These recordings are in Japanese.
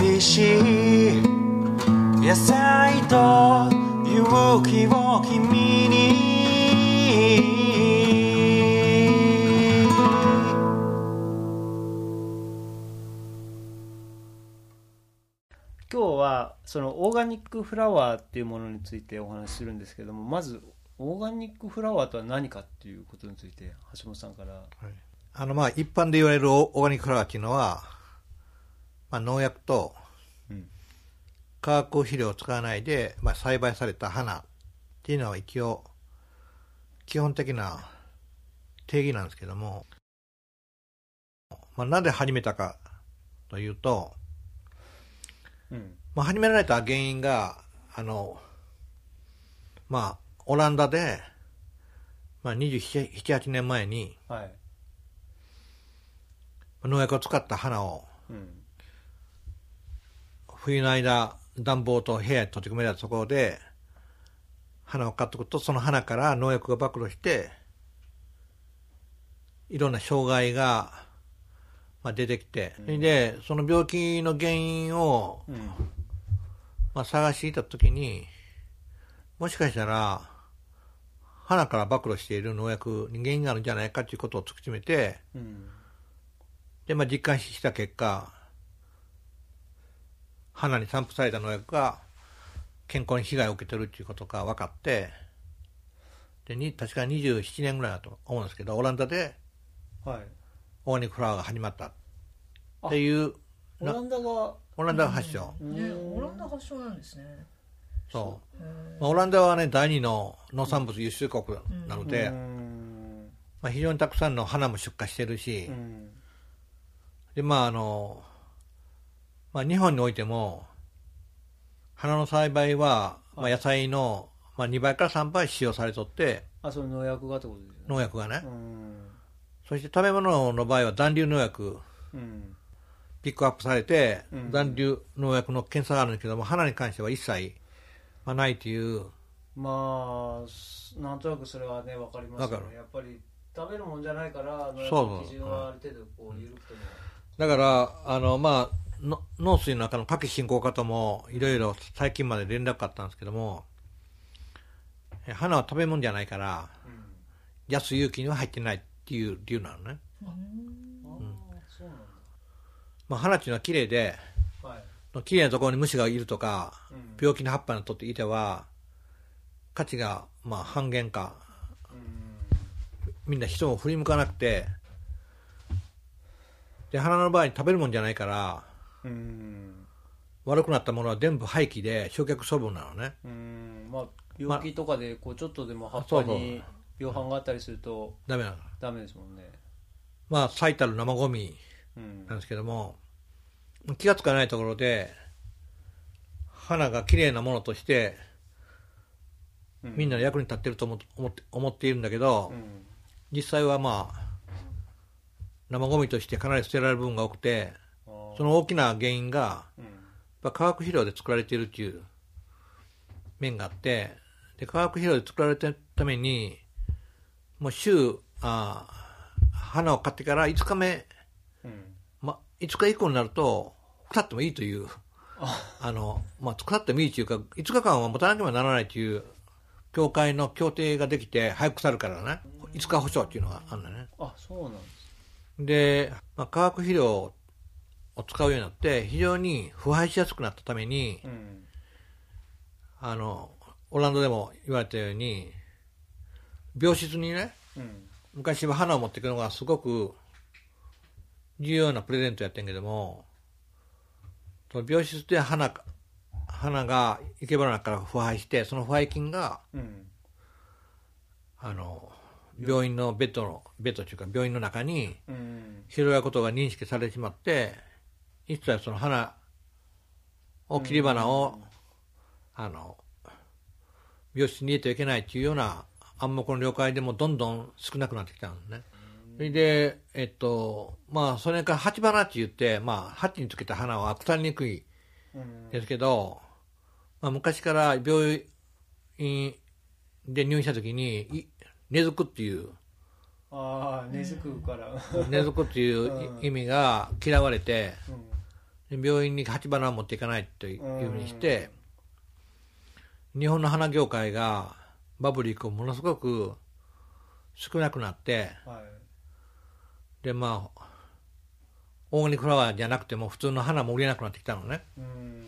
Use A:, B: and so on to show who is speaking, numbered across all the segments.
A: 美味しい野菜と勇気を君に。
B: 今日はそのオーガニックフラワーっていうものについてお話しするんですけどもまずオーガニックフラワーとは何かっていうことについて橋本さんから。
C: あの、まあ、一般で言われるオーガニックフラワーっていうのは、まあ、農薬と
B: うん。
C: 化学肥料を使わないで、まあ、栽培された花っていうのは一応、基本的な定義なんですけども、まあ、なぜ始めたかというと、
B: うん。
C: まあ、始められた原因が、あの、まあ、オランダで、まあ、27、8年前に
B: はい。
C: 農薬を使った花を
B: うん
C: 冬の間暖房と部屋に閉じ込められたところで花を買っておくとその花から農薬が暴露していろんな障害が、まあ、出てきて、でその病気の原因を、
B: うん
C: まあ、探していた時にもしかしたら花から暴露している農薬に原因があるんじゃないかということを突き詰めて
B: うん。
C: で、まあ、実感した結果、花に散布された農薬が健康に被害を受けてるっていうことが分かって、でに確か27年ぐらいだと思うんですけど、オランダで
B: はい
C: オーガニックフラワーが始まったっていう、
B: オランダが
C: オランダが発祥。
D: ね、オランダ発祥なんですね。
C: そう。まあ、オランダはね、第二の農産物輸出国なので、
B: うん
C: まあ、非常にたくさんの花も出荷してるし、
B: うん
C: で、まああの、まあ、日本においても、花の栽培は、まあ、野菜の、まあ、2倍から3倍使用されとって、
B: あその農薬がってことですよね。
C: 農薬がね。
B: うん。
C: そして食べ物の場合は残留農薬、
B: うん。
C: ピックアップされて
B: うん、
C: 残留農薬の検査があるんですけども、花に関しては一切、まあ、ないという、
B: まあすなんとなくそれはね分かりますよ
C: わかる。
B: ねやっぱり食べるもんじゃないから農薬の基準はある程度こう緩くても。
C: だから、あの、まあ、の農水の中の夏季振興課とも、いろいろ最近まで連絡あったんですけども、え花は食べ物じゃないから、
B: うん。
C: 安有機には入ってないっていう理由なのね。まあ、花っていうのは綺麗で、
B: だはい。
C: 綺麗なところに虫がいるとか、
B: うん。
C: 病気の葉っぱにとっていては、価値がまあ半減か、
B: うん。
C: みんな人を振り向かなくて、で、花の場合に食べるもんじゃないから、
B: うん
C: 悪くなったものは全部廃棄で焼却処分なのね。
B: うんまあ病気とかでこうちょっとでも葉っぱに病範があったりすると
C: ダメなの。
B: ダメですもんね
C: まあ、最たる生ゴミ
B: うん
C: なんですけども、気がつかないところで、花が綺麗なものとして、
B: う
C: みんなの役に立ってると思思って思っているんだけど、
B: うん
C: 実際はまあ、生ゴミとしてかなり捨てられる部分が多くて、その大きな原因が、
B: うん。
C: やっぱ化学肥料で作られているっていう面があって、で化学肥料で作られてるために、もう週、あー花を買ってから5日目、
B: うん。
C: ま、5日以降になると、腐ってもいいという、あ。の、まあ、腐ってもいいというか、5日間は持たなければならないという、協会の協定ができて、早く腐るからね、5日保証っていうのがあるんだね。
B: あそうなんです。
C: で、まあ、化学肥料を使うようになって、非常に腐敗しやすくなったために、
B: うん
C: あの、オランダでも言われたように、病室にね、
B: うん
C: 昔は花を持っていくのがすごく重要なプレゼントやってんけども、その病室で花か、花が生け花から腐敗して、その腐敗菌が、
B: うん
C: あの、病院のベッドの、ベッドというか病院の中に
B: うん。
C: 広がることが認識されてしまって、一切その花。を、切り花を、あの、病室に入れてはいけないというような暗黙の了解でもどんどん少なくなってきたんですね。それで、えっと、まあ、それから鉢花って言って、まあ、鉢につけた花は腐りにくい
B: うん
C: ですけど、まあ、昔から病院で入院した時に、い根付くっていう、
B: ああ根付くから。
C: 根付くっていう意味が嫌われて、
B: うん。
C: で病院に鉢花を持っていかないというふうにして、日本の花業界がバブリークをものすごく少なくなって、
B: はい
C: で、まあ、オーガニックフラワーじゃなくても普通の花も売れなくなってきたのね。
B: うん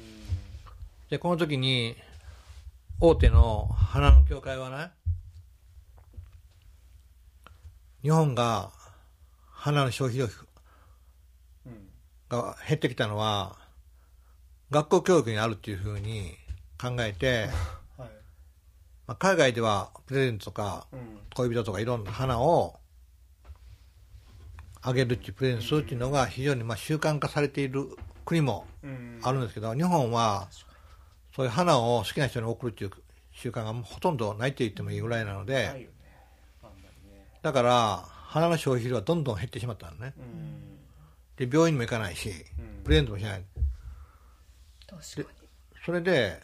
C: で、この時に、大手の花の協会はね、日本が花の消費量
B: うん
C: が減ってきたのは、学校教育にあるっていうふうに考えて、
B: はい。
C: まあ、海外ではプレゼントとか
B: うん。
C: 恋人とかいろんな花をあげるっていうプレゼントするっていうのが非常にまあ習慣化されている国も
B: うん。
C: あるんですけど、日本はそういう花を好きな人に贈るっていう習慣がもうほとんどないと言ってもいいぐらいなので、だから花の消費量はどんどん減ってしまったのね。
B: うん
C: で、病院にも行かないし、
B: うん。
C: プレゼントもしない。
D: 確かに。
C: それで、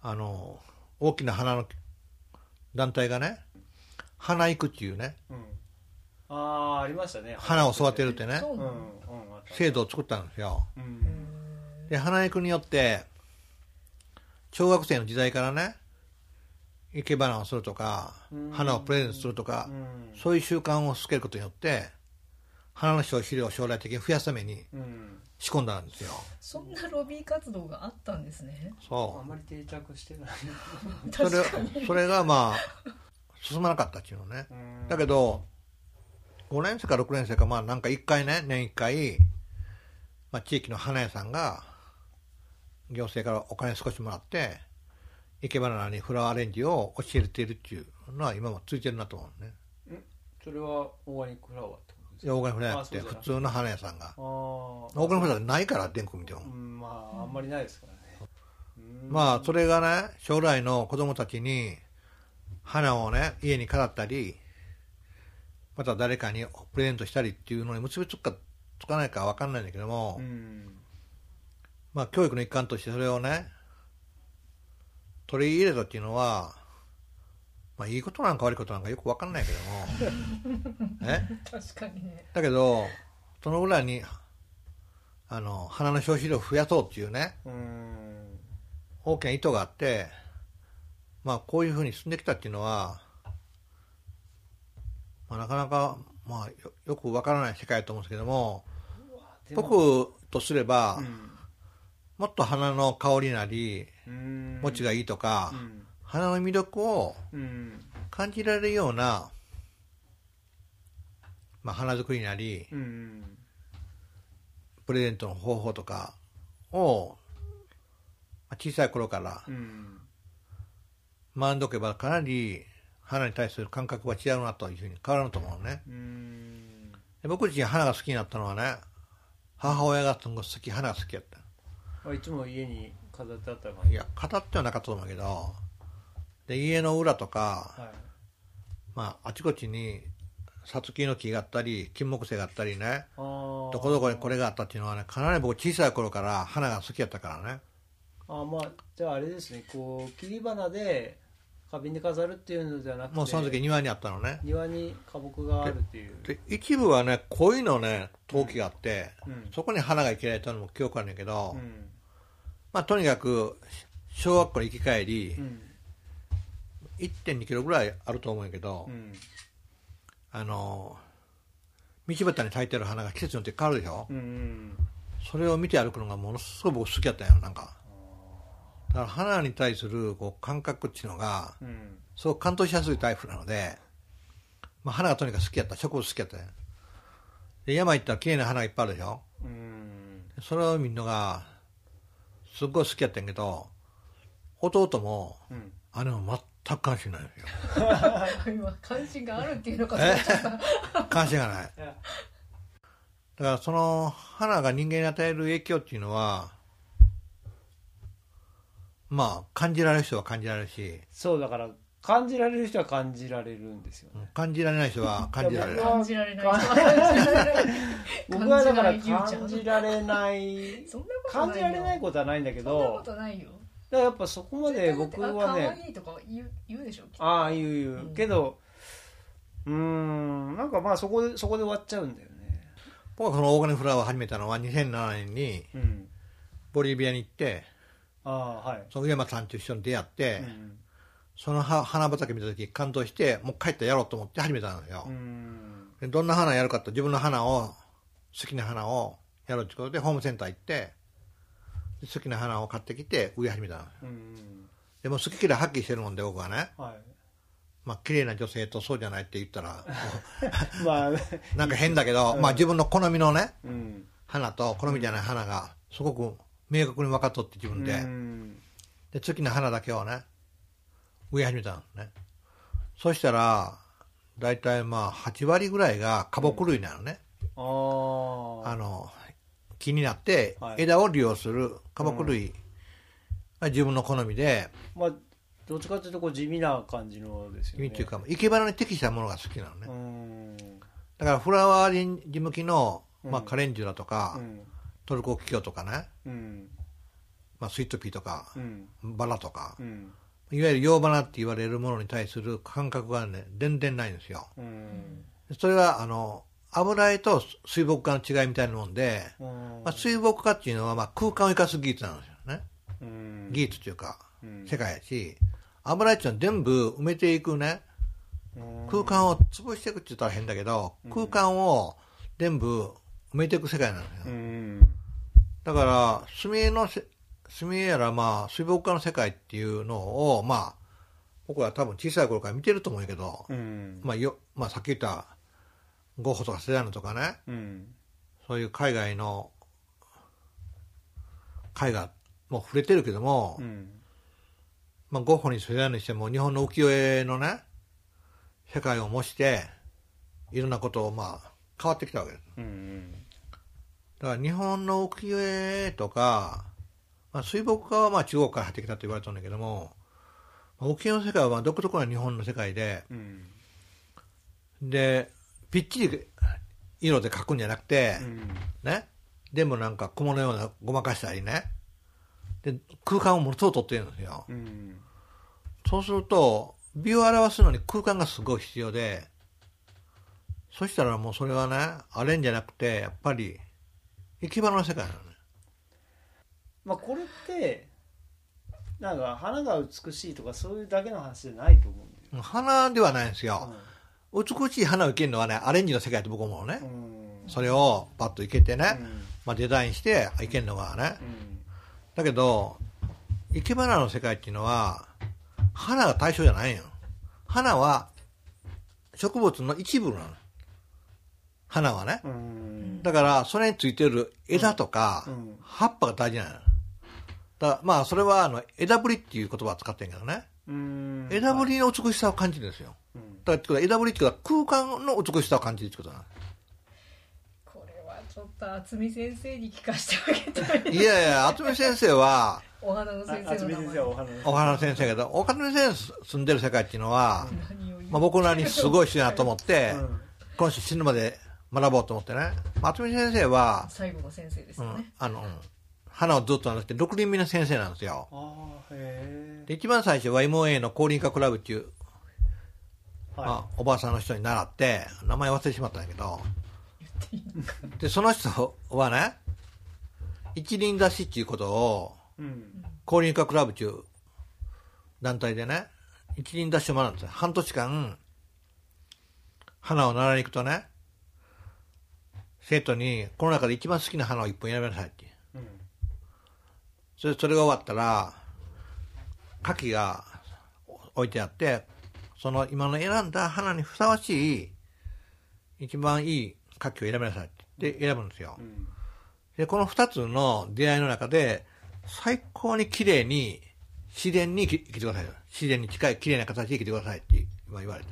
C: あの、大きな花の団体がね、花育っていうね、
B: うん。ああありましたね。
C: 花を育てるってね。制度を作ったんですよ。
B: うん。
C: で、花育によって、小学生の時代からね、生け花をするとか
B: うん、
C: 花をプレゼントするとか
B: う、ん。
C: そういう習慣をつけることによって、花の消費量を将来的に増やすために
B: うん
C: 仕込んだんですよ。
D: そんなロビー活動があったんですね
B: あ
C: そう。
B: んまり定着してない
C: それそれがまあ、進まなかったっていうのね。
B: うん
C: だけど、5年生か6年生か、まあなんか1回ね、年1回、まあ地域の花屋さんが、行政からお金少しもらって、生け花にフラワーアレンジを教えているっていうのは今もついてるなと思うね。
B: それはオーガニックフラワーと？ですか
C: いやオーガニックフラワーじゃなくて、普通の花屋さんが。
B: あー。
C: オーガニックフラワーないから、電空見ても。
B: う。んまああんまりないですからね。うん。
C: まあ、それがね、将来の子供たちに、花をね、家に飾ったり、また誰かにプレゼントしたりっていうのに結びつくかつかないかわかんないんだけども、
B: うん。
C: まあ、教育の一環としてそれをね、取り入れたっていうのは、まあ、いいことなんか悪いことなんかよくわかんないけども、え？
D: 確かにね。
C: だけど、その裏に、あの、花の消費量を増やそうっていうね、
B: うん。
C: 大きな意図があって、まあ、こういうふうに進んできたっていうのは、まあ、なかなか、まあ、よよくわからない世界だと思うんですけども、僕とすれば、
B: うん。
C: もっと花の香りなり、
B: うん。
C: 持ちがいいとか、
B: うん
C: 花の魅力を
B: うん
C: 感じられるような、まあ、花作りなり、
B: うん
C: プレゼントの方法とかを、まあ小さい頃から
B: うん
C: 学んどけばかなり花に対する感覚は違うなというふうに変わると思うね。
B: う
C: 僕自身花が好きになったのはね、母親がすごい好き、花が好きやった。
B: あいつも家に飾ってあった
C: いや、語ってはなかったと思うけど、で、家の裏とか、
B: はい。
C: まあ、あちこちに、さつきの木があったり、金木犀があったりね、どこどこにこれがあったっていうのはね、かなり僕小さい頃から花が好きやったからね。
B: あまあじゃああれですね。こう切り花で花瓶で飾るっていうのではなくて
C: もうその時庭にあったのね。
B: 庭に花木があるっていう。
C: で、一部はね、鯉のね、陶器があって、
B: うん。
C: そこに花が生けられたのも記憶あるんだけど、
B: うん。
C: まあ、とにかく、小学校に行き帰り、
B: うん
C: 1.2キロぐらいあると思うんやけど、
B: うん
C: あの、道端に咲いてる花が季節によって変わるでしょ、
B: うんうん。
C: それを見て歩くのがものすごい僕好きやったんよ、なんか。だから花に対するこう感覚っていうのが、
B: うん。
C: すごく感動しやすいタイプなので、まあ、花がとにかく好きやった、植物好きやったね。で、山行ったら綺麗な花がいっぱいあるでしょ？
B: うん。
C: それを見るのが、すっごい好きやったんやけど、弟も、
B: うん。
C: 姉も全く関心ないんですよ。
D: 今関心があるっていうのかと思っちゃった。
C: 関心がない。だからその花が人間に与える影響っていうのは、まあ感じられる人は感じられるし、
B: そうだから感じられる人は感じられるんですよね。
C: 感じられない人は感じられる
D: 感じられない人は感じられない。
B: 僕はだから
D: 感じ
B: られない
D: そんなこと
B: 感じ
D: ないよ。
B: られないことはないんだけ
D: そんなこ
B: ど
D: とないよ
B: だからやっぱそこまで僕は
D: あ可
B: ね
D: 愛いとか言う言うでしょきっと。
B: ああ言う言う、
D: うん。
B: けどうーんなんかまあそこでそこで終わっちゃうんだよね。
C: 僕がこのオーガニックフラワーを始めたのは2007年に
B: うん。
C: ボリビアに行って
B: ああはい。
C: その上山さんと一緒に出会って、
B: うん。
C: そのは花畑見た時感動してもう帰ってやろうと思って始めたんですよ、
B: うん。
C: でどんな花やるかと自分の花を好きな花をやろうってことでホームセンター行ってで好きな花を買ってきて植え始めたんです
B: うん。
C: でも好き嫌いはっきりしてるもんで僕はね。
B: はい。
C: まあ綺麗な女性とそうじゃないって言ったら
B: まあ
C: なんか変だけど、まあ自分の好みのね
B: うん。
C: 花と好みじゃない花がすごく明確に分かっとって自分で、
B: うん。
C: で好きな花だけをね植え始めたんですね。そしたら大体まあ8割ぐらいが花木類なのね、
B: あ
C: の木になって
B: はい。
C: 枝を利用する花木類。が自分の好みで、
B: まあどっちかというとこう地味な感じのですよね。
C: 意味っていうか生け花に適したものが好きなのね、
B: うん。
C: だからフラワーリンジ向きの、まあ、
B: うん。
C: カレンジュラとか、
B: うん。
C: トルコキキョウとかね、
B: うん。
C: まあ、スイートピーとか
B: う、ん。
C: バラとか、
B: うん。
C: いわゆる洋花って言われるものに対する感覚がね全然ないんですよ。
B: うん。
C: それはあの油絵と水墨画の違いみたいなもんで、
B: うん。
C: まあ、水墨画っていうのはまあ空間を生かす技術なんですよね、
B: うん。
C: 技術というか
B: うん。
C: 世界やし。油絵っていうのは全部埋めていくね。
B: うん。
C: 空間を潰していくって言ったら変だけど、空間を全部埋めていく世界なんですよ、
B: うん。
C: だから墨絵のせ墨絵やらまあ水墨画の世界っていうのをまあ僕は多分小さい頃から見てると思うけど、
B: うん。
C: まあよまあ、さっき言ったゴッホとかセダーヌとかね。
B: うん
C: そういう海外の絵画も触れてるけども、
B: うん。
C: まあ、ゴッホにセダーヌにしても日本の浮世絵のね世界を模していろんなことをまあ変わってきたわけです。
B: うん
C: だから日本の浮世絵とか、まあ、水墨画はまあ中国から入ってきたと言われてるんだけどもまあ浮世絵の世界はまあ独特な日本の世界で。
B: うん。
C: でぴっちり色で描くんじゃなくて、
B: うん。
C: ね。でもなんか雲のようなごまかしたりね。で空間をものすごく取ってるんですよ。
B: うん。
C: そうすると美を表すのに空間がすごい必要でそしたらもうそれはねあれんじゃなくてやっぱり生き花の世界なのね。
B: まあこれってなんか花が美しいとかそういうだけの話じゃないと思うんだよ
C: 花ではないんですよ、美しい花を生けるのはねアレンジの世界って僕思うね、
B: うん。
C: それをパッと生けてね、
B: うん。
C: まあ、デザインして生けるのはね。
B: うん。
C: だけど生け花の世界っていうのは花が対象じゃないよ。花は植物の一部なの。花はね。
B: うん。
C: だからそれについてる枝とか
B: うん。
C: 葉っぱが大事なのだからまあそれはあの枝ぶりっていう言葉を使ってるけどね。
B: うん。
C: 枝ぶりの美しさを感じるんですよ。
B: うん
C: だから枝ぶりっていうのは空間の美しさを感じるってことなの？
D: これはちょっと渥美先生に聞かせてあげたい
C: いやいや、渥美先生は、
D: お花の先生の名前。
B: 先生はお花の
C: お花の先生やけど、お花の先生住んでる世界っていうのは、まあ、僕らにすごい人やなと思って、
B: うん。
C: この人死ぬまで学ぼうと思ってね。まあ渥美先生は、
D: 最後の先生です
C: うん
D: よね、、
C: あの、うん花をずっとなくて、六輪目の先生なんですよ。
B: ああへ
C: で、一番最初は MOA の降臨化クラブっていう、あ、おばあさんの人に習って、名前忘れてしまったんだけど、で、その人はね、一輪出しっていうことを、
B: うん。
C: 降臨化クラブっていう団体でね、一輪出しを学んで。半年間、花を習いに行くとね、生徒に、この中で一番好きな花を一本選びなさいって。
B: う。ん。
C: それそれが終わったら、牡蠣が置いてあって、その今の選んだ花にふさわしい、一番いい牡蠣を選びなさいってで選ぶんですよ。
B: うん
C: で、この二つの出会いの中で、最高に綺麗に、自然に生きてください。自然に近い綺麗な形で生きてくださいって今言われて。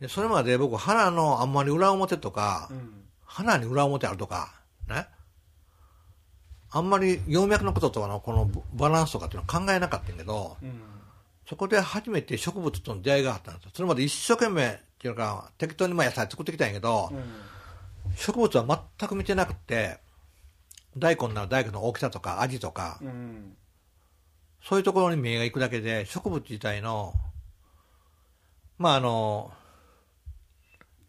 C: で、それまで僕、花のあんまり裏表とか、
B: うん
C: 花に裏表あるとか、ね？あんまり葉脈のこととかのこのバランスとかっていうのは考えなかったんやけど、
B: うん
C: そこで初めて植物との出会いがあったんですよ。それまで一生懸命っていうか、適当にまあ野菜作ってきたんやけど、
B: うん。
C: 植物は全く見てなくて大根なら大根の大きさとか味とか、
B: うん。
C: そういうところに目が行くだけで植物自体のまああの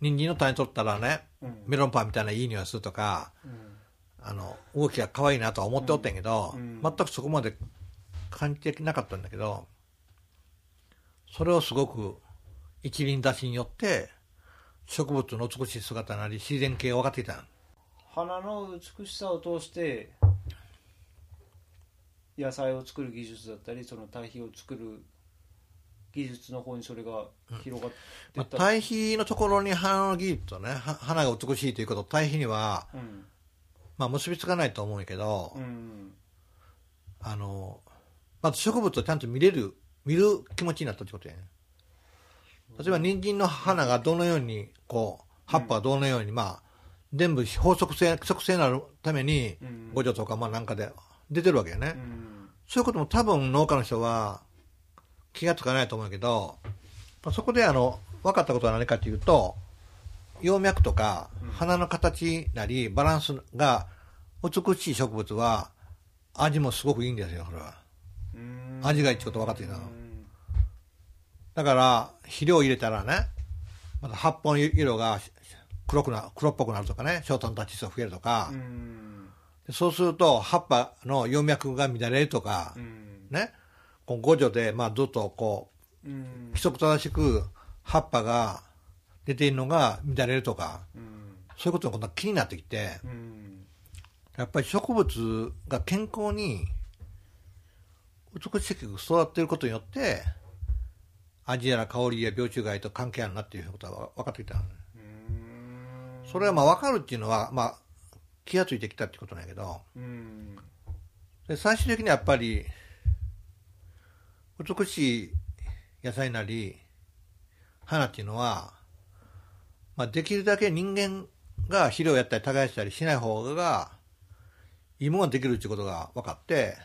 C: 人参の種取ったらね
B: うん。
C: メロンパンみたいないい匂いするとか、
B: うん。
C: あの動きが可愛いなとは思っておったんやけど、
B: うん。
C: 全くそこまで感じてなかったんだけどそれをすごく一輪出しによって植物の美しい姿なり自然系が分かってきた。
B: 花の美しさを通して野菜を作る技術だったりその堆肥を作る技術の方にそれが広がってい
C: まあ、
B: った、
C: 対比のところに花の技術とねは花が美しいということ対比には、
B: うん。
C: まあ、結びつかないと思うけど、
B: うん。
C: あのまず植物をちゃんと見れる見る気持ちになったってことやね。例えば人参の花がどのようにこう葉っぱがどのように、まあ全部法則性規則性になるために
B: うん。
C: 五助とかまあなんかで出てるわけよね、
B: うん。
C: そういうことも多分農家の人は気がつかないと思うけど、まあ、そこであの分かったことは何かというと葉脈とか
B: うん。
C: 花の形なりバランスが美しい植物は味もすごくいいんですよこれは。
B: うん
C: 味がいいってこと分かってきたの。
B: うん。
C: だから肥料を入れたらねまた葉っぱの色が黒くな黒っぽくなるとかねショートのタッチ数が増えるとか、そうすると葉っぱの葉脈が乱れるとか、
B: うん。
C: ね。こう五助でまあずっとこう
B: うん。
C: 規則正しく葉っぱが出ているのが乱れるとか。
B: うん。
C: そういうことが気になってきて。
B: うん。
C: やっぱり植物が健康に美しく育っていることによって味やら香りや病虫害と関係あるなっていうことが分かってきたそれはまあ分かるっていうのは、まあ、気がついてきたってことなんやけど。
B: うん。
C: で最終的にはやっぱり美しい野菜なり花っていうのは、まあ、できるだけ人間が肥料やったり耕したりしない方がいいものができるっていうことが分かって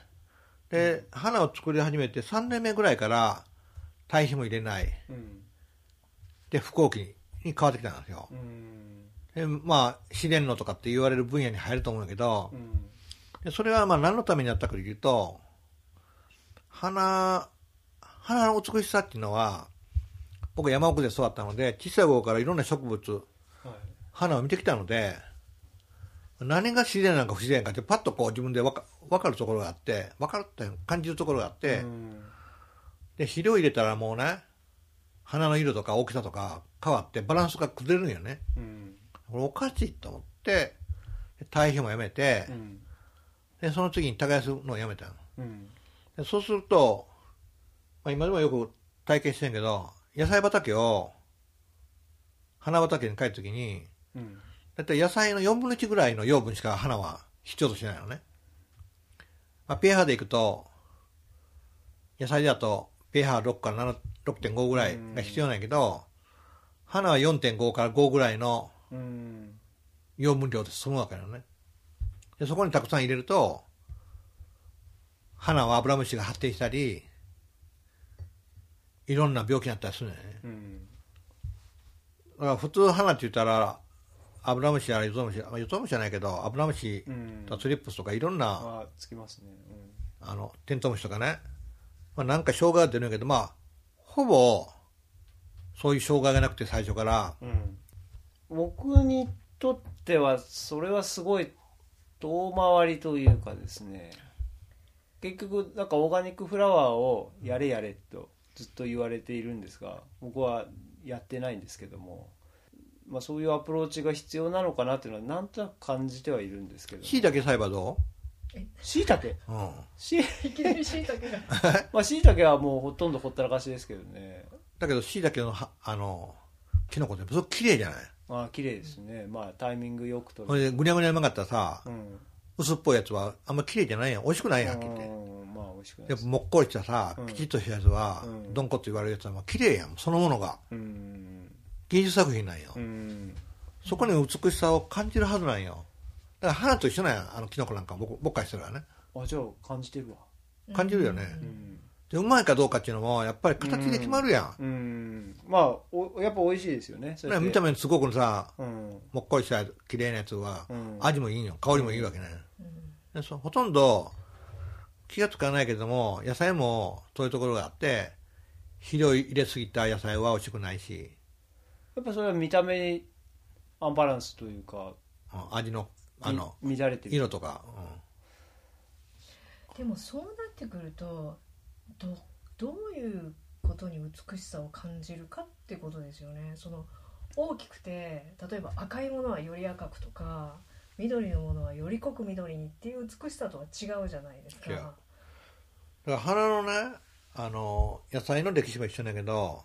C: で花を作り始めて3年目ぐらいから堆肥も入れない。
B: うん。
C: で不幸期に変わってきたんですよ。
B: うん。
C: でまあ自然のとかって言われる分野に入ると思うんだけど、
B: うん。
C: でそれはまあ何のためにやったかというと花花の美しさっていうのは僕山奥で育ったので小さい頃からいろんな植物
B: はい。
C: 花を見てきたので何が自然なのか不自然かってパッとこう自分で分か分かるところがあって分かるって感じるところがあって、
B: うん。
C: で肥料入れたらもうね花の色とか大きさとか変わってバランスが崩れるんよね。
B: うん。
C: これおかしいと思ってで堆肥もやめて、
B: うん。
C: でその次に耕すのをやめたの。
B: うん。
C: でそうすると、まあ、今でもよく体験してんけど野菜畑を花畑に帰るときに
B: うん
C: だいたい野菜の4分の1ぐらいの養分しか花は必要としないのね、まあ、pH でいくと野菜だと pH6 から7 6.5ぐらいが必要なんやけど花は4.5から5ぐらいの
B: うん
C: 養分量で済むわけなのね。でそこにたくさん入れると花はアブラムシが発展したりいろんな病気になったりするんだよね。
B: うん。
C: だから普通花って言ったらアブラムシやらヨゾムシまあヨゾムシじゃないけどアブラムシ
B: うん
C: とかツリップスとかいろんな
B: あつきますね。
C: あのテントウムシとかね、まあ、なんか障害が出るんやけどまあほぼそういう障害がなくて最初から。
B: うんうん。僕にとってはそれはすごい遠回りというかですね。結局なんかオーガニックフラワーをやれやれとずっと言われているんですが僕はやってないんですけども、まあ、そういうアプローチが必要なのかなっていうのはなんとなく感じてはいるんですけど。
C: しいたけ栽培ど
B: しいたけ
C: う、うん、
B: し
D: いきなりしいたけが
B: まあしいたけはもうほとんどほったらかしですけどね。
C: だけどしいたけのはあのキノコってすごく綺麗じゃない？
B: まあ綺麗ですね。まあタイミングよくと
C: ほいでぐにゃぐにゃうまかったらさ
B: うん。
C: 薄っぽいやつはあんま綺麗じゃないやん。美味しくないやんはっきり言って
B: うんまあ美味しくない
C: やっぱもっこりしたさ
B: うん。
C: ピチッとしたやつは
B: うん。
C: どんこって言われるやつはまあ綺麗やん。そのものが。
B: うん
C: 芸術作品なんよ。
B: うん。
C: そこに美しさを感じるはずなんよ。だから花と一緒なんやあのキノコなんか僕僕からしたらね。
B: あじゃあ感じてるわ。
C: 感じるよね。
B: うん。
C: でうまいかどうかっていうのもやっぱり形で決まるやん。
B: うん。まあおやっぱ美味しいですよねそれ
C: ね見た目にすごくさ
B: うん。
C: もっこりした綺麗なやつは
B: うん。
C: 味もいいよ。香りもいいわけね。
D: うん。
C: でそほとんど気がつかないけども野菜もそういうところがあって肥料入れすぎた野菜は美味しくないし
B: やっぱそれは見た目アンバランスというか
C: うん味のあの
B: み乱れてる。
C: 色とか、
D: でもそうなってくるとどどういうことに美しさを感じるかってことですよね。その大きくて例えば赤いものはより赤くとか緑のものはより濃く緑にっていう美しさとは違うじゃないですか。
C: だから花のねあの野菜の歴史も一緒だけど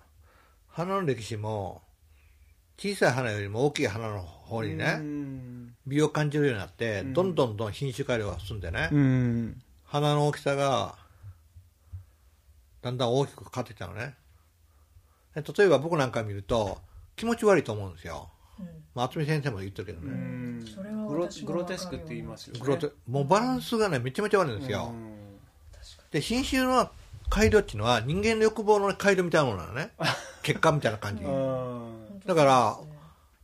C: 花の歴史も小さい花よりも大きい花の方にね、
B: うん。
C: 美を感じるようになって、
B: うん。
C: どんどんどん品種改良が進んでね、
B: うん。
C: 花の大きさがだんだん大きく変わってきたのね。で例えば僕なんか見ると気持ち悪いと思うんですよ、
D: うん。
C: まあ、渥美先生も言ってるけど
B: う
C: ね、
B: ん。
D: それは
B: グロ
D: 私も
B: グロテスクって言いますよね。
C: グロテもうバランスがねめちゃめちゃ悪いんですよ、
B: うん。
C: で品種の改良っていうのは人間の欲望の改良みたいなものなのね。結果みたいな感じ、だから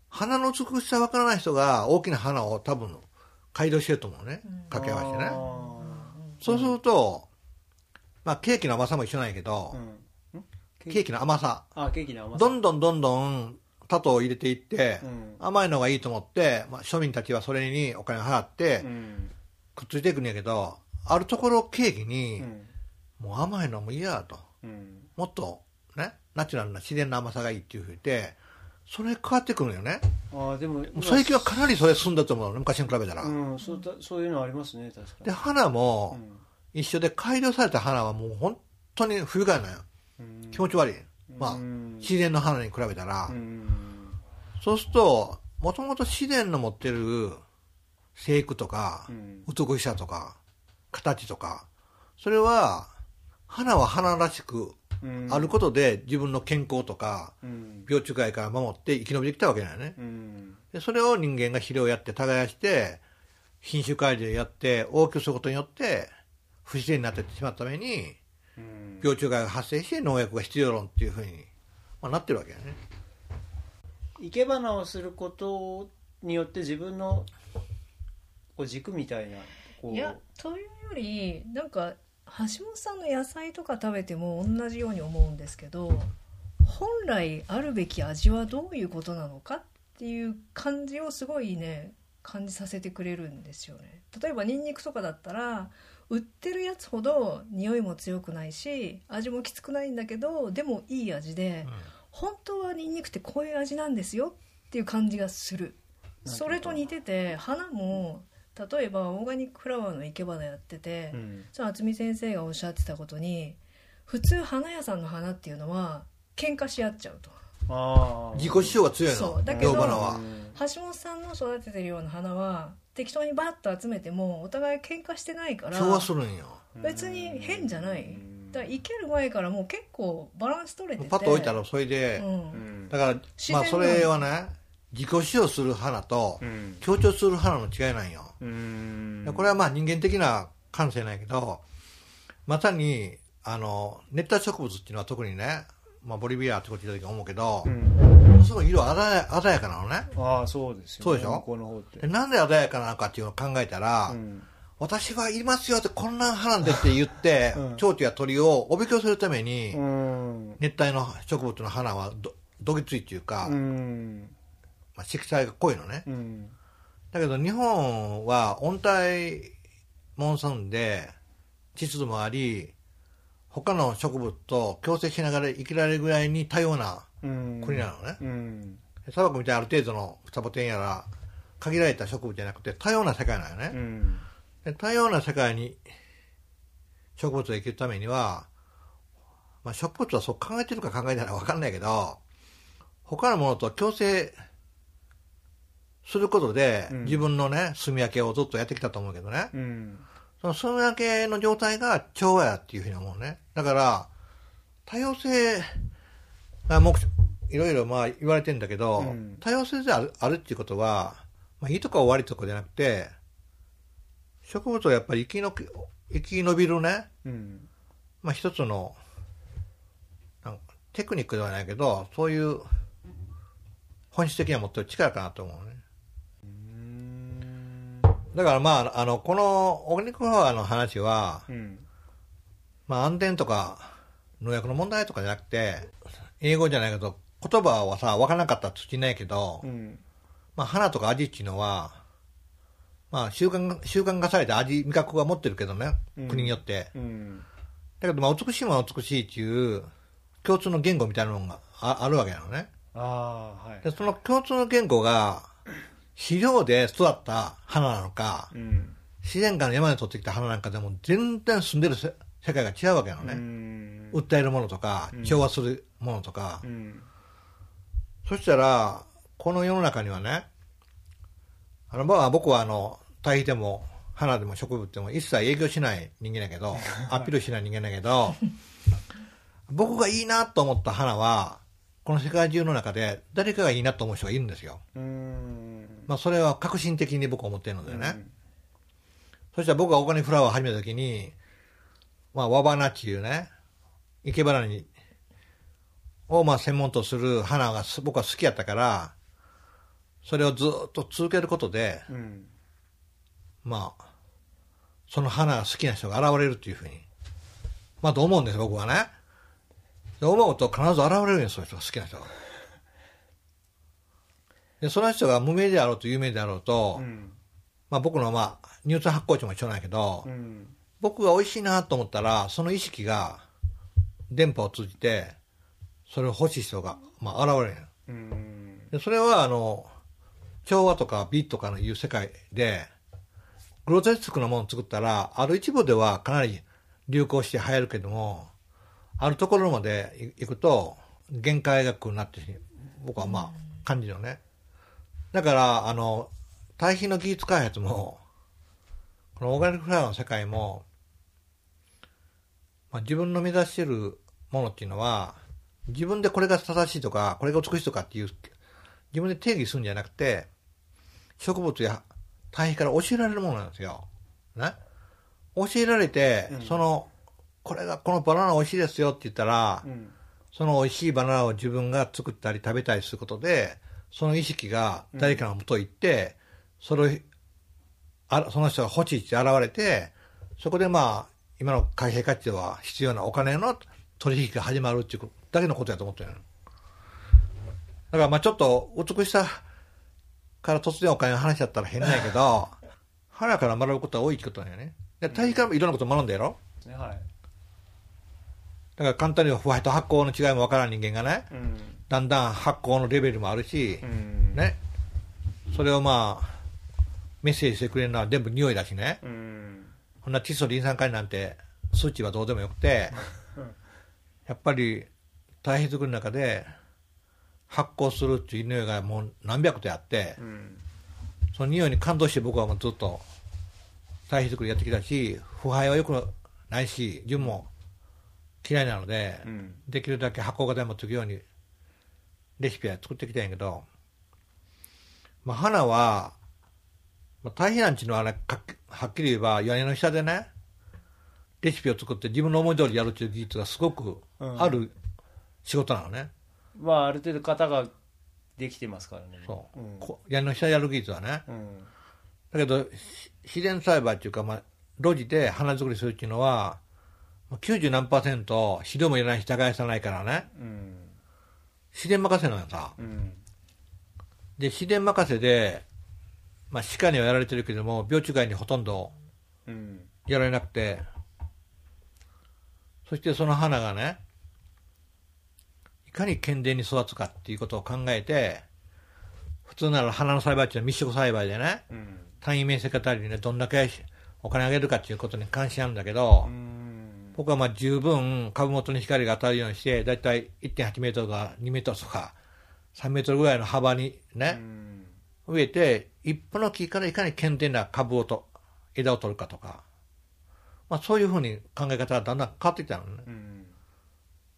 C: 花の美しさわからない人が大きな花を多分改良してると思うね。
D: うん。
C: 掛け合わせてね。
B: あ
C: そうすると、まあ、ケーキの甘さも一緒なんやけどケーキ。の甘さ。
B: あケーキの甘さ。
C: どんどんどんどん砂糖を入れていって、
B: うん。
C: 甘いのがいいと思って、まあ、庶民たちはそれにお金を払って
B: うん。
C: くっついていくんやけどあるところケーキに
B: う、ん。
C: もう甘いのも嫌だと。
B: うん。
C: もっとねナチュラルな自然な甘さがいいっていうふうでそれ変わってくるのよね。
B: あーでも
C: 最近はかなりそれ進んだと思うの。昔に比べたら、
B: うんそうだそういうのありますね確かに。
C: で花も
B: うん。
C: 一緒で改良された花はもう本当に不愉快なのよ。
B: うん。
C: 気持ち悪い、まあ
B: うん
C: 自然の花に比べたら、
B: うん。
C: そうするともともと自然の持ってる生育とか
B: う、ん。
C: 美しさとか形とかそれは花は花らしく
B: うん
C: あることで自分の健康とか
B: うん。
C: 病虫害から守って生き延びてきたわけだよね。
B: うん。
C: でそれを人間が肥料やって耕して品種改良やって大きくすることによって不自然になってしまったために
B: うん。
C: 病虫害が発生して農薬が必要論っていうふうに、まあ、なってるわけだよね。
B: 生け花をすることによって自分のこう軸みたいなこう。
D: いやというよりなんか橋本さんの野菜とか食べても同じように思うんですけど本来あるべき味はどういうことなのかっていう感じをすごいね感じさせてくれるんですよね。例えばニンニクとかだったら売ってるやつほど匂いも強くないし味もきつくないんだけどでもいい味で、本当はニンニクってこういう味なんですよっていう感じがする。それと似てて花も例えばオーガニックフラワーの生け花やってて、
B: うん。
D: その渥美先生がおっしゃってたことに普通花屋さんの花っていうのは喧嘩し合っちゃうと。
B: ああ
C: 自己主張が強いの？
D: そう。だけど
C: 洋花は。
D: 橋本さんの育ててるような花は適当にバッと集めてもお互い喧嘩してないから
C: 調和するんよ
D: 別に変じゃない。だから生ける前からもう結構バランス取れてて。
C: パッと置いたらそれで、
D: うん。
C: だからまあそれはね自己主張する花と
B: うん。
C: 強調する花の違いなんよ、
B: うん。
C: これはまあ人間的な感性なんやけどまさにあの熱帯植物っていうのは特にね、まあ、ボリビアってこと言った時思うけど
B: う、ん。
C: ものすごい色鮮や鮮やかなのね。
B: ああそうですよね。
C: そうでしょ？
B: 向こうの方って。
C: でなんで鮮やかなのかっていうのを考えたら、
B: うん。
C: 私はいますよってこんな花なんでって言って、
B: うん。
C: 蝶々や鳥をおびき寄せるために、
B: うん。
C: 熱帯の植物の花はどどぎついっていうか、
B: うん
C: まあ、色彩が濃いのね、
B: うん。
C: だけど日本は温帯モンスーンで湿度もあり他の植物と共生しながら生きられるぐらいに多様な
B: うん。
C: 国なのね、
B: うん。
C: 砂漠みたいなある程度のサボテンやら限られた植物じゃなくて多様な世界なのね、
B: うん。
C: で多様な世界に植物が生きるためには、まあ、植物はそう考えてるか考えてないか分かんないけど他のものと共生することで、
B: うん。
C: 自分のね住み分けをずっとやってきたと思うけどね、
B: うん。
C: その住み分けの状態が調和やっていうふうに思うね。だから多様性が目いろいろまあ言われてんだけど、
B: うん。
C: 多様性であるあるっていうことは、まあ、いいとか悪いとかじゃなくて植物はやっぱり生きの生き延びるね、
B: うん。
C: まあ、一つのなんかテクニックではないけどそういう本質的には持ってる力かなと思うね。
B: うん
C: だからまああのこのオーガニックフラワーの話は、
B: うん。
C: まあ、安全とか農薬の問題とかじゃなくて英語じゃないけど言葉はさ分からなかったら通じないけど、
B: うん。
C: まあ、花とか味っていうのは、まあ、習慣、習慣化された味、味覚は持ってるけどね、
B: うん。
C: 国によって。
B: うん。
C: だけど、まあ、美しいものは美しいっていう、共通の言語みたいなのがああるわけなのね。
B: ああはい。
C: で、その共通の言語が、肥料で育った花なのか、
B: うん
C: 自然から山で取ってきた花なんかでも全然住んでるせ世界が違うわけなの
B: う
C: ね。
B: ん
C: 訴えるものとか
B: うん、
C: 調和するものとか。
B: うん
C: そしたら、この世の中にはね、あの、まあ僕はあの、対比でも、花でも植物でも一切営業しない人間だけど、アピールしない人間だけど、僕がいいなと思った花は、この世界中の中で誰かがいいなと思う人がいるんですよ。
B: うん
C: まあそれは革新的に僕は思ってるのでね。
B: うん
C: そしたら僕がオーガニックフラワーを始めた時に、まあ、ワバナっていうね、生け花に、をまあ専門とする花がす僕は好きやったから、それをずっと続けることで、
B: うん
C: まあ、その花が好きな人が現れるっていうふうに、まあと思うんですよ、僕はね。で思うと必ず現れるんです、そういう人が好きな人が。で、その人が無名であろうと有名であろうと、
B: うん。
C: まあ僕のまあ、乳酸発酵値も一緒なんやけど、
B: うん。
C: 僕が美味しいなと思ったら、その意識が電波を通じて、それを欲しい人が、まあ、現れる。
B: うん。
C: でそれは、あの、調和とか美とかのいう世界で、グロテスクなものを作ったら、ある一部ではかなり流行して流行るけども、あるところまで行くと、限界がくなって、僕はまあ、感じるよね。だから、あの、対比の技術開発も、このオーガニックフラワーの世界も、まあ、自分の目指しているものっていうのは、自分でこれが正しいとか、これが美しいとかっていう、自分で定義するんじゃなくて、植物や対比から教えられるものなんですよ。ね？教えられて、
B: うん
C: その、これが、このバナナ美味しいですよって言ったら、
B: うん
C: その美味しいバナナを自分が作ったり食べたりすることで、その意識が誰かの元へ行って、それを、あその人が欲しいって現れて、そこでまあ、今の貨幣価値では必要なお金の取引が始まるっていうだけのことやと思ってる。だからまあちょっと美しさから突然お金の話だったら変なんやけど、花から学ぶことは多いってことなんよね。で、大からもいろんなこと学んだやろ？
B: ねはい。
C: だから簡単にホワイト発酵の違いもわからん人間がね、
B: うん
C: だんだん発酵のレベルもあるし
B: う、ん。
C: ね、それをまあ、メッセージしてくれるのは全部匂いだしね、
B: うん。
C: こんな窒素リン酸カリなんて数値はどうでもよくて、やっぱり堆肥作りの中で発酵するっていう匂いがもう何百とあって
B: う、ん。
C: その匂いに感動して僕はもうずっと堆肥作りやってきたし、腐敗はよくないし、純も嫌いなので、
B: うん。
C: できるだけ発酵がでもつくようにレシピは作ってきたんやけど、まあ、花は、まあ、大変なんちゅうのはあれかはっきり言えば屋根の下でねレシピを作って自分の思い通りやるっていう技術がすごく
B: うん。
C: ある仕事なのね、
B: まあある程度型ができてますからね。
C: そう、
B: ん。
C: こ屋根の下でやる技術はね。
B: うん。
C: だけどし自然栽培っていうか、まあ、路地で花作りするっていうのはまあ90何パーセント肥料もいらないし耕さないからね。
B: うん
C: 自然任せなのよさ。
B: うん。
C: で、自然任せで、まあ、鹿にはやられてるけども、病虫害にほとんど
B: うん。
C: やられなくて、そしてその花がね、いかに健全に育つかっていうことを考えて、普通なら花の栽培っていうのは密植栽培でね、
B: うん。
C: 単位面積あたりにね、どんだけお金あげるかっていうことに関心あるんだけど、
B: うん
C: 僕はまあ十分株元に光が当たるようにして、だいたい1.8メートルか2メートルとか3メートルぐらいの幅にね、
B: うん。
C: 植えて、一歩の木からいかに健全な株をと、枝を取るかとか、まあそういうふうに考え方がだんだん変わってきたのね。
B: うん。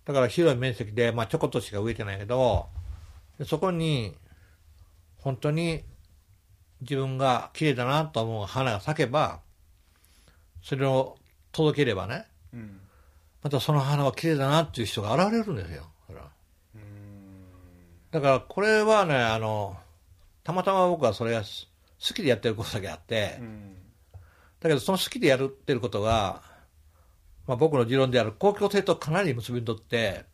C: だから広い面積で、まあちょこっとしか植えてないけど、でそこに、本当に自分が綺麗だなと思う花が咲けば、それを届ければね、
B: うん。
C: またその花は綺麗だなっていう人が現れるんですよ。だからこれはね、あの、たまたま僕はそれがす好きでやってることだけあって、
B: うん
C: だけどその好きでやるってることが、まあ、僕の持論である公共性とかなり結びにとって、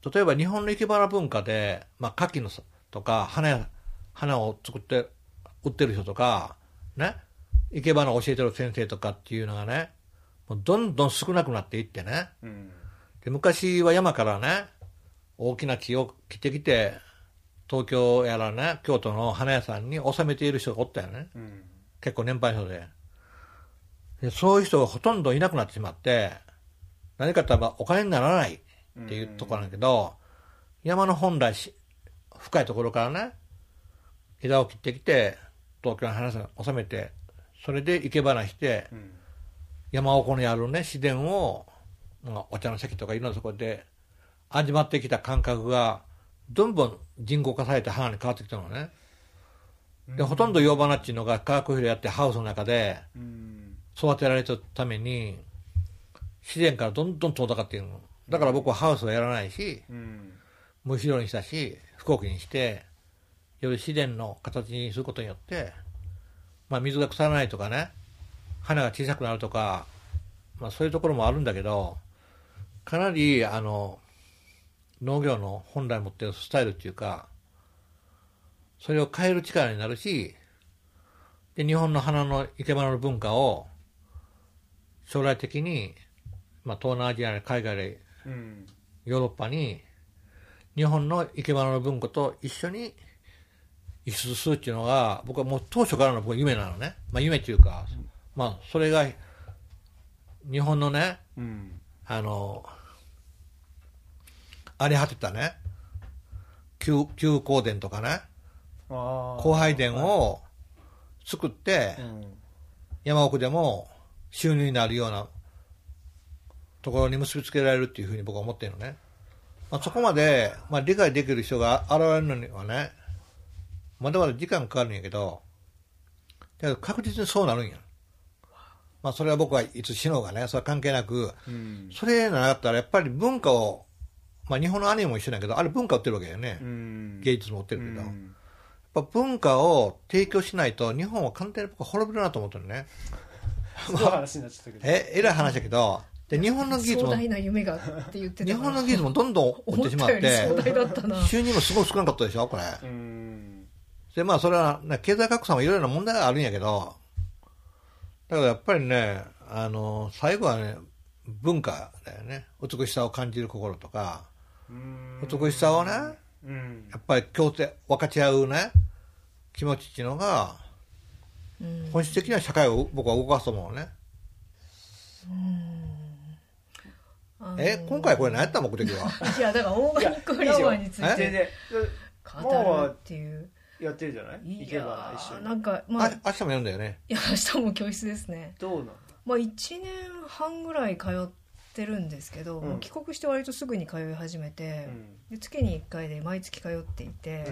C: と例えば日本の生け花文化で、まあ、牡蠣のさとか花や花を作って売ってる人とかね生け花を教えてる先生とかっていうのがねどんどん少なくなっていってね。
B: うん。
C: で昔は山からね大きな木を切ってきて東京やらね京都の花屋さんに納めている人がおったよね。
B: うん。
C: 結構年配の人で。でそういう人がほとんどいなくなってしまって何かと言えばお金にならないっていうところなんだけど、山の本来し深いところからね枝を切ってきて東京の花屋さんに納めてそれで生け花して
B: うん
C: 山奥にあるね自然を、まあ、お茶の席とかいろんなところで味わってきた感覚がどんどん人工化されて花に変わってきたのね。でほとんど洋花っていうのが化学肥料やってハウスの中で
B: うん。
C: 育てられたために自然からどんどん遠ざかっているの。だから僕はハウスはやらないし
B: うん。
C: 無肥料にしたし不耕起にしてより自然の形にすることによって、まあ、水が腐らないとかね花が小さくなるとか、まあ、そういうところもあるんだけどかなりあの農業の本来持っているスタイルっていうかそれを変える力になるしで日本の花の生け花の文化を将来的に、まあ、東南アジアや海外で
B: うん。
C: ヨーロッパに日本の生け花の文化と一緒に輸出するっていうのが僕はもう当初からの僕は夢なのね、まあ、夢っていうか、まあ、それが日本のね
B: うん。
C: あの荒れ果てたね。旧旧香典とかね。
B: ああ
C: 荒廃殿を作って
B: うん。
C: 山奥でも収入になるようなところに結びつけられるっていうふうに僕は思ってるのね、まあ、そこまで、まあ、理解できる人が現れるのにはねまだまだ時間かかるんやけどだけど確実にそうなるんや、まあ、それは僕はいつ死のうがね。それは関係なく
B: うん。
C: それなかったらやっぱり文化を、まあ、日本のアニメも一緒だけどあれ文化売ってるわけだよね、
B: うん。
C: 芸術も売ってるけど、やっ
B: うん
C: ぱ文化を提供しないと日本は完全に僕は滅びるなと思ってるね。
B: 話になっちゃったけど。
C: ええらい話だけどで日本の技術
D: 壮
C: も
D: 大な夢がって言って
C: 日本の技術もどんどん落
D: 思って
C: ちしたまって収入もすごい少なかったでしょこれ。
B: うん。
C: でまあそれは、ね、経済格差もいろいろな問題があるんやけどだからやっぱりねあの最後はね文化だよね。美しさを感じる心とか
B: うん。
C: 美しさをね
B: うん。
C: やっぱり共生分かち合うね気持ちっていうのが
D: うん。
C: 本質的な社会を僕は動かすと思うね。
D: あの
C: え今回これ何やった目的は。
D: いやだからオーガニックフラワーについ
C: え
D: て語るっていう
B: やってるじゃない？
D: い
B: いけば
D: や
B: 一緒に。
D: なんかまあ
C: あ明日もやるんだよね。
D: いや明日も教室ですね。
B: どうなんだ
D: まあ1年半ぐらい通ってるんですけど、
B: うん。
D: 帰国して割とすぐに通い始めて、
B: うん。
D: で月に1回で毎月通っていて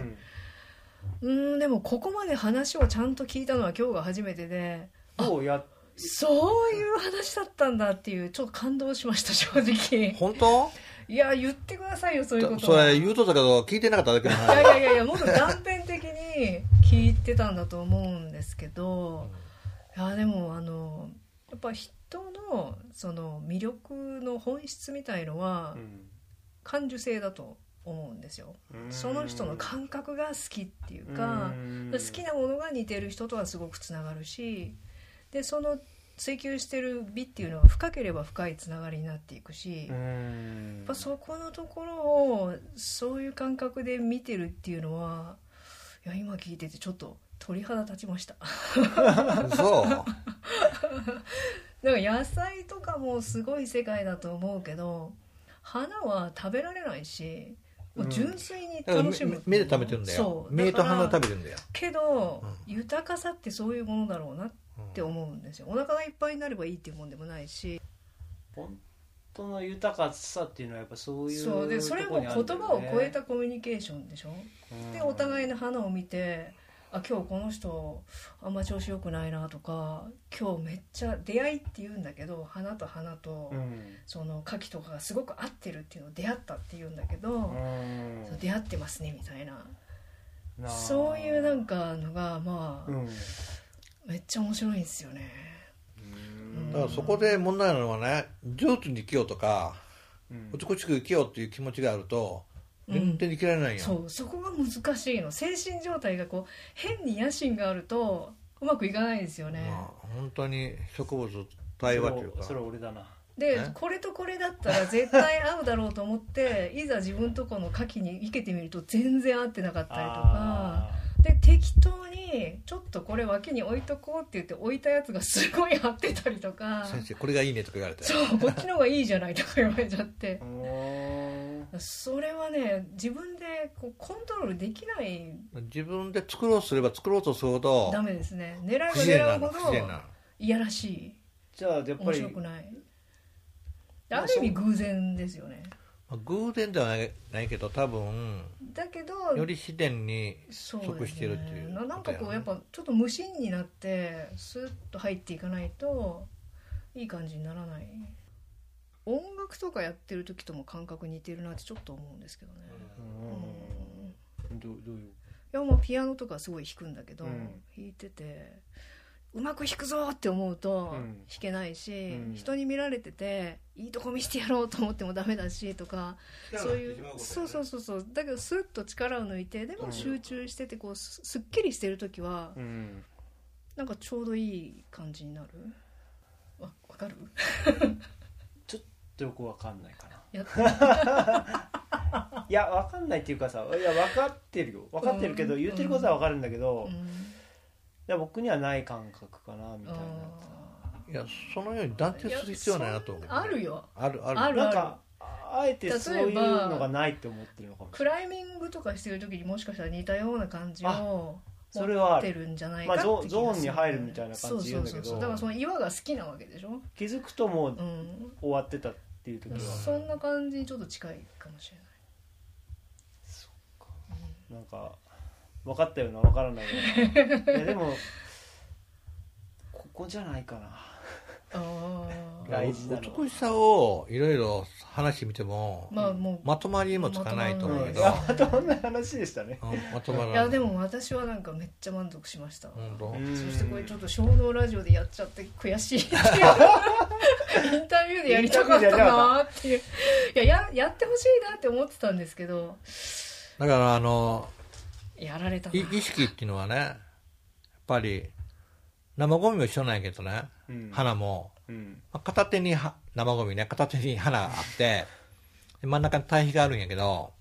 B: うん。
D: うーんでもここまで話をちゃんと聞いたのは今日が初めてで
B: どうや
D: そういう話だったんだっていうちょっと感動しました正直。
C: 本当？
D: いや言ってくださいよそういうこと
C: そ
D: は
C: れ言うとったけど聞いてなかっただけ
D: いやいやいやもっと断片的に聞いてたんだと思うんですけどいやでもあのやっぱ人のその魅力の本質みたいのは感受性だと思うんですよ。
B: うん。
D: その人の感覚が好きっていうか
B: うん。
D: 好きなものが似てる人とはすごくつながるしでその追求してる美っていうのは深ければ深いつながりになっていくし、
B: う
D: やっ
B: ん
D: ぱそこのところをそういう感覚で見てるっていうのはいや今聞いててちょっと鳥肌立ちました。
C: そう
D: だから野菜とかもすごい世界だと思うけど花は食べられないしもう純粋に楽しむ
C: 目目で食べてるんだよ。
D: そう。
C: 目と鼻で
D: だから
C: 食べてるんだよ。
D: けど、
C: う
D: 豊かさってそういうものだろうなって思うんですよ。お腹がいっぱいになればいいっていうもんでもないし。
B: 本当の豊かさっていうのはやっぱそういう
D: そうでそれも言葉を超えたコミュニケーションでしょ？
B: うん。
D: でお互いの花を見てあ今日この人あんま調子良くないなとか今日めっちゃ出会いって言うんだけど花と花と、
B: うん。
D: その牡蠣とかがすごく合ってるっていうのを出会ったって言うんだけど、
B: うん。
D: 出会ってますねみたいな。そういうなんかのがまあ、
B: うん。
D: めっちゃ面白いんですよね。
B: うん
C: だからそこで問題なのはね上手に生きようとか
B: うん。
C: 美しく生きようっていう気持ちがあると全然生きられないん。や、
D: そうそこが難しいの。精神状態がこう変に野心があるとうまくいかないですよね、
C: まあ本当に植物対話というか。
B: それ俺だな。
D: で
C: ね。
D: これとこれだったら絶対合うだろうと思っていざ自分とこの牡蠣に生けてみると全然合ってなかったりとか。
B: あ
D: で適当にちょっとこれ脇に置いとこうって言って置いたやつがすごい合ってたりとか。
C: 先生これがいいねとか言われて。
D: そうこっちの方がいいじゃないとか言われちゃって。それはね自分でこうコントロールできない。
C: 自分で作ろうとすれば作ろうとするほど
D: ダメですね。狙えば狙うほどいやらしい。
B: じゃあやっぱ
D: 面
B: り
D: 白くない。である意味偶然ですよね。
C: まあ偶然ではないないけど多分
D: だけど
C: より自然に
D: そう
C: 即してるっていう
D: ななんかこうやっぱちょっと無心になってスッと入っていかないといい感じにならない。音楽とかやってる時とも感覚似てるなってちょっと思うんですけどね、うん。
B: うん。どうどういう？
D: いやもうピアノとかすごい弾くんだけど、
B: うん。
D: 弾いててうまく弾くぞって思うと
B: うん。
D: 弾けないし、
B: うん。
D: 人に見られてていいとこ見せてやろうと思ってもダメだしとかそういうそうそうそうそう。だけどスッと力を抜いてでも集中しててこうすすっきりしてる時は
B: うん。
D: なんかちょうどいい感じになる？わわかる？
B: よくわかんないかな。
D: や
B: いやわかんないっていうかさいや分かってるよ。分かってるけど、
D: うん。
B: 言ってることは分かるんだけど、い
D: うん
B: や僕にはない感覚かなみたいな。
C: いやそのように断定する必要はないなと思う。
D: あるよ。
C: あるある。
D: ある
B: なんかあえてそういうのがないって思ってるのかもし
D: ク
B: れない。
D: ライミングとかしてる時にもしかしたら似たような感じを
B: それはある。
D: 持ってるんじゃないか
B: まあゾゾーンに入るみたいな感じ言うんだけど。
D: そうそうそうそう。だからその岩が好きなわけでしょ、
B: 気づくともう
D: うん、
B: 終わってたっていう時は、
D: そんな感じにちょっと近いかもしれない。
B: なんか分かったような分からないような。いやでもここじゃないかな。
D: ああ
B: 大事なの。
C: 美しさをいろいろ話してみても
D: まあもう
C: まとまりもつかないと思うけど、
B: い。やまとまんない話でしたね。
C: うんまとまらない。
D: いやでも私はなんかめっちゃ満足しました、そしてこれちょっと衝動ラジオでやっちゃって悔しいっていう。インタビューでやりたかったなっていう。いやややってほしいなって思ってたんですけど。
C: だからあの
D: やられたな。い
C: 意識っていうのはねやっぱり生ゴミも一緒なんやけどね、
B: うん。
C: 花も、
B: うん。
C: まあ片手には生ゴミね。片手に花があってで真ん中に堆肥があるんやけど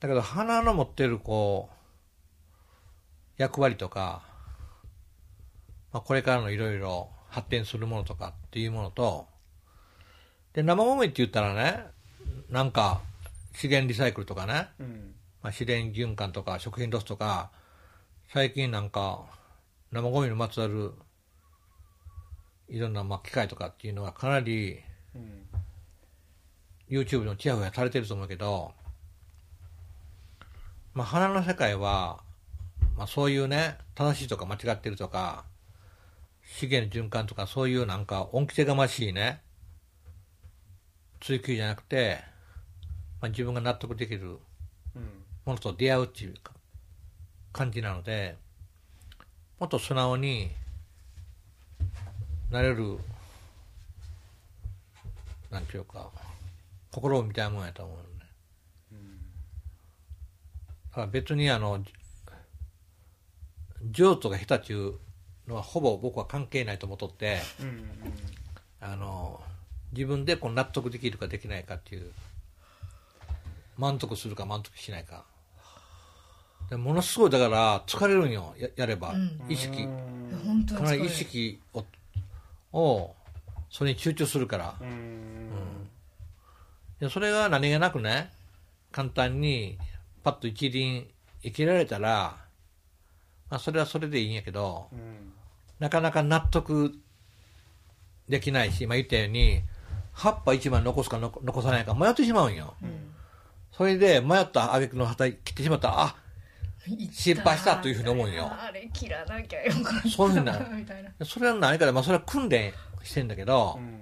C: だけど花の持ってるこう役割とか、まあ、これからのいろいろ発展するものとかっていうものとで生ゴミって言ったらねなんか資源リサイクルとかね。
B: うん
C: まあ、自然循環とか食品ロスとか最近なんか生ゴミにまつわるいろんなまあ機械とかっていうのがかなり
B: うん。
C: YouTube のちやほやされてると思うけど、まあ、花の世界は、まあ、そういうね正しいとか間違ってるとか資源循環とかそういうなんか恩着せがましいね追求じゃなくて、まあ、自分が納得できる
B: うん
C: ものと出会うっていうか感じなのでもっと素直になれるなんていうか心みたいなもんやと思うのね。だから別にあの上手が下手っていうのはほぼ僕は関係ないと思っとって
B: うんうん。
C: あの自分でこう納得できるかできないかっていう満足するか満足しないかでものすごいだから疲れるんよ。ややれば、
D: うん。
C: 意識。
B: うん
D: 本当に疲れる。
C: かなり意識ををそれに集中するから、
B: うん。
C: でそれが何気なくね簡単にパッと一輪生きられたら、まあ、それはそれでいいんやけど
B: うん。
C: なかなか納得できないし、まあ、言ったように葉っぱ一枚残すか残残さないか迷ってしまうんよ、それで迷った挙句の旗切ってしまったらあ失敗したというふうに思うよ。
D: あれ切らなきゃよかった
C: そういうふうにな。る
D: みたいな。
C: それは何かで、まあ、それは訓練してんだけど、
B: うん。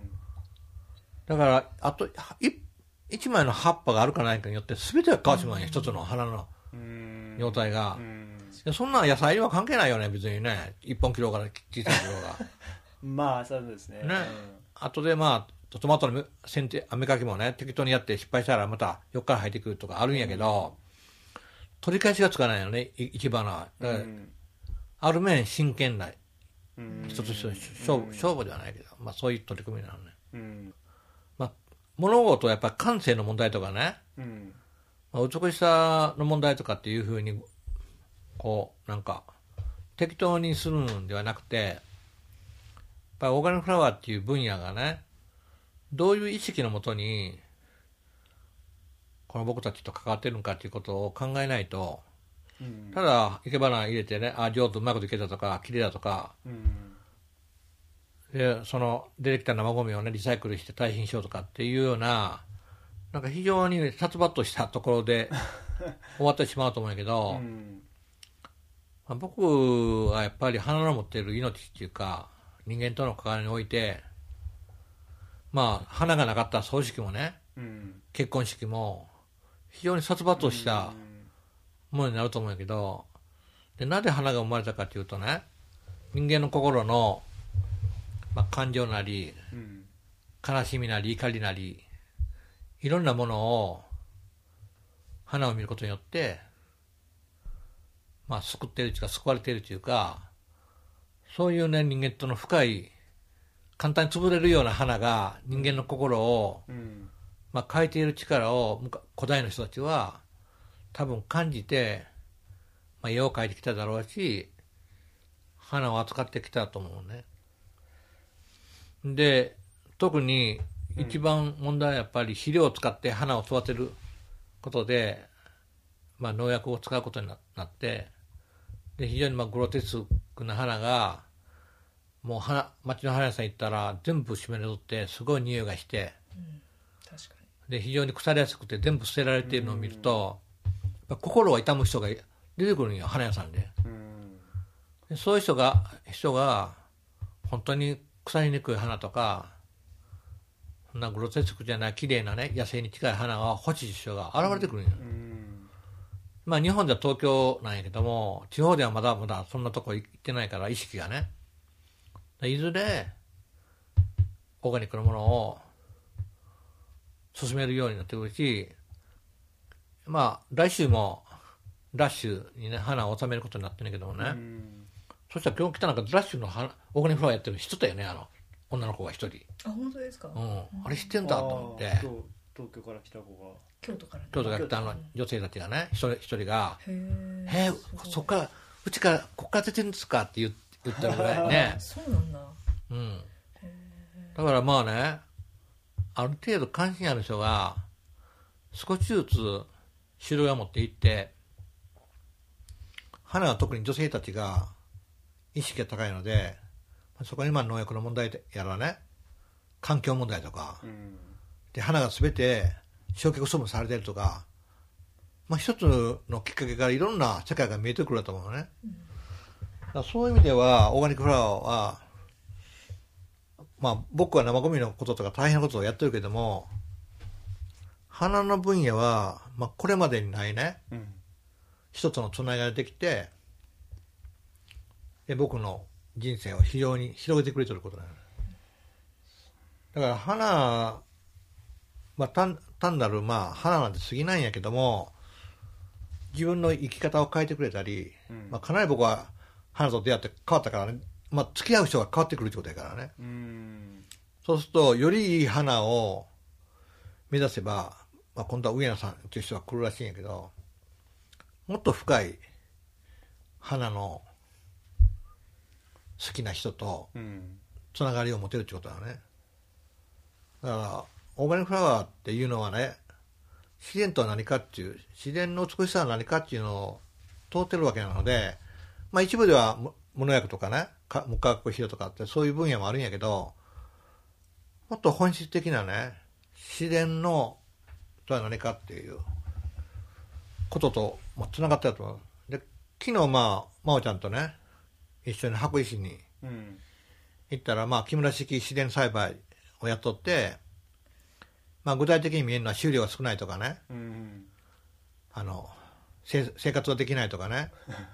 C: だからあとい一枚の葉っぱがあるかないかによって全てが変わってしまうん。よ、一つの花の
B: うん。
C: 状態が、そんな野菜には関係ないよね別にね。一本切ろうが小さい切ろうが。
B: まあそうですね。
C: ね。後でまあトマトの剪定芽かきもね適当にやって失敗したらまた横から生えてくるとかあるんやけど、取り返しがつかないよねい生け花はだから、ある面真剣な人としての勝負勝負ではないけど、まあ、そういう取り組みなのね、
B: うん。
C: まあ、物事はやっぱり感性の問題とかね、
B: うん。
C: まあ、美しさの問題とかっていうふうにこうなんか適当にするんではなくてやっぱりオーガニックフラワーっていう分野がねどういう意識のもとにこの僕たちと関わってるのかっていうことを考えないと
B: うん。
C: ただ生け花入れてねあ上手うまくできたとか綺麗だとか。
B: うん。
C: でその出てきた生ゴミをねリサイクルして堆肥にしようとかっていうようななんか非常に殺伐としたところで 終わってしまうと思うんやけど、
B: うん。
C: まあ僕はやっぱり花の持っている命っていうか人間との関わりにおいてまあ花がなかった葬式もね
B: うん。
C: 結婚式も非常に殺伐としたものになると思うんやけどでなぜ花が生まれたかというとね人間の心の、まあ、感情なり
B: うん
C: 悲しみなり怒りなりいろんなものを花を見ることによってまあ救っているというか救われているというかそういうね人間との深い簡単に潰れるような花が人間の心を、
B: うん
C: まあ、変えている力を古代の人たちは多分感じて、まあ、絵を描いてきただろうし花を扱ってきたと思うね。で特に一番問題はやっぱり肥料を使って花を育てることで、まあ、農薬を使うことになってで非常にまあグロテスクな花がもう花町の花屋さん行ったら全部湿り取ってすごい匂いがしてで非常に腐りやすくて全部捨てられているのを見ると、やっぱ心が痛む人が出てくるんよ花屋さんで。
B: うん。
C: でそういう人が人が本当に腐りにくい花とかそんなグロテスクじゃない綺麗なね野生に近い花が欲しい人が現れてくるんよ、
B: うん。
C: まあ日本では東京なんやけども地方ではまだまだそんなとこ行ってないから意識がね。いずれオーガニックのものを進めるようになってくるしまあ来週もラッシュにね花を収めることになってるんだけどもね、
B: うん。
C: そしたら今日来たなんかラッシュの花オーガニックフラワーやってる人だよねあの女の子が一人、
D: あ本当ですか、
C: うん、あれ知ってんだと思って。
B: 東東京から来た子が。
D: 京都からね。
C: 京都から来たあの女性たちがね一人一人が。
D: へえ「
C: えー、そっからうちからこっから出てるんですか?」って言言ったぐらいね、
D: そうなんだ。
C: うん、だからまあねある程度関心ある人が少しずつ種類を持っていって花は特に女性たちが意識が高いのでそこにまあ農薬の問題やらね環境問題とか
B: うん。
C: で花が全て焼却処分されてるとか、まあ、一つのきっかけからいろんな世界が見えてくると思うのね、だからそういう意味ではオーガニックフラワーは、まあ、僕は生ゴミのこととか大変なことをやってるけども花の分野は、まあ、これまでにないね。
B: うん。
C: 一つのつながりができてで僕の人生を非常に広げてくれてることなの。だから花まあ単単なるまあ花なんて過ぎないんやけども自分の生き方を変えてくれたり、
B: うん。
C: まあ、かなり僕は花と出会って変わったからね、まあ、付き合う人が変わってくるってことやからね。
B: うん。
C: そうするとよりいい花を目指せば、まあ、今度は上野さんという人が来るらしいんやけどもっと深い花の好きな人と
B: うん。
C: つながりを持てるってことだね。だからオーガニックフラワーっていうのはね自然とは何かっていう自然の美しさは何かっていうのを通ってるわけなので、まあ、一部では無無農薬とかねか学肥料とかってそういう分野もあるんやけどもっと本質的なね自然のとは何かっていうこととつながってると思う。で昨日まあ真央ちゃんとね一緒に白石に
B: うん。
C: 行ったら、まあ、木村式自然栽培をやっとって、まあ、具体的に見えるのは収量が少ないとかね。
B: うん。
C: あのせ生活ができないとかね、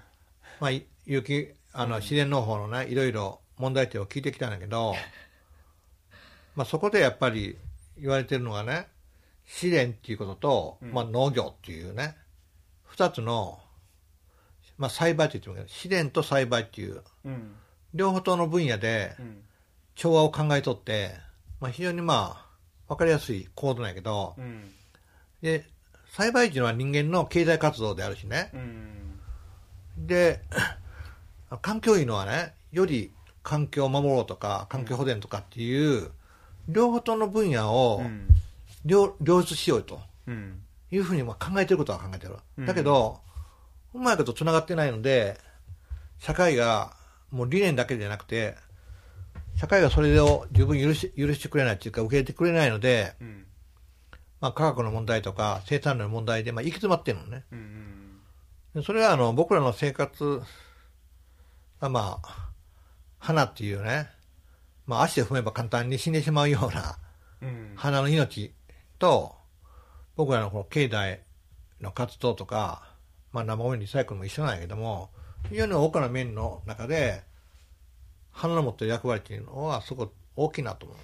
C: まあ、い有機あの自然農法のねいろいろ問題点を聞いてきたんだけど まあ、そこでやっぱり言われてるのがね試練っていうことと、
B: うん。
C: まあ、農業っていうね二つの、まあ、栽培って言ってもいいけど試練と栽培っていう
B: うん。
C: 両方との分野で
B: うん。
C: 調和を考えとって、まあ、非常にまあ分かりやすいコードなんやけど
B: うん。
C: で栽培っていうのは人間の経済活動であるしね。
B: うん。
C: で環境いいのはねより環境を守ろうとか環境保全とかっていう、両方との分野を
B: うん。
C: 両両立しようと
B: うん。
C: いうふうにまあ考えてることは考えてる、
B: うん。
C: だけどうまいことつながってないので社会がもう理念だけじゃなくて社会がそれを十分許し許してくれないっていうか受け入れてくれないので、
B: うん。
C: まあ、科学の問題とか生産の問題でまあ行き詰まってるのね。
B: うん
C: でそれはあの僕らの生活がまあ花っていうね、まあ、足で踏めば簡単に死んでしまうような
B: うん。
C: 花の命と僕らのこの境内の活動とか、まあ、生ゴミリサイクルも一緒なんやけども非常に多くの面の中で花の持ってる役割っていうのはすごく大きいなと思うね。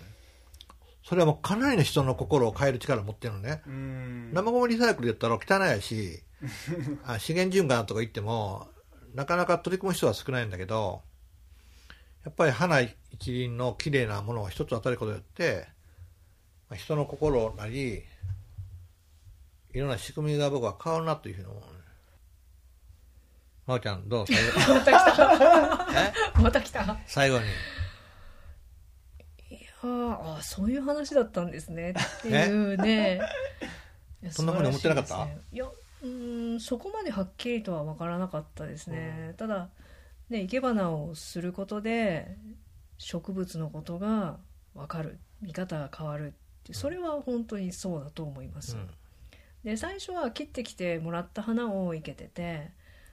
C: それはもうかなりの人の心を変える力を持ってるのね。
B: うん。
C: 生ゴミリサイクルで言ったら汚いし あ資源循環とか言ってもなかなか取り組む人は少ないんだけどやっぱり花一輪の綺麗なものを一つ当たることによってまあ人の心なりいろんな仕組みが僕は変わるなというふうに思う。ね真央ちゃんどう？
D: また来た。
C: え？
D: また来た。
C: 最後に。
D: あーあーそういう話だったんですねっていうね。いや
C: そんな風に思ってなかった？
D: いやそこまではっきりとは分からなかったですね、ただね生け花をすることで植物のことが分かる。見方が変わるってそれは本当にそうだと思います、
C: うん。
D: で最初は切ってきてもらった花を生けてて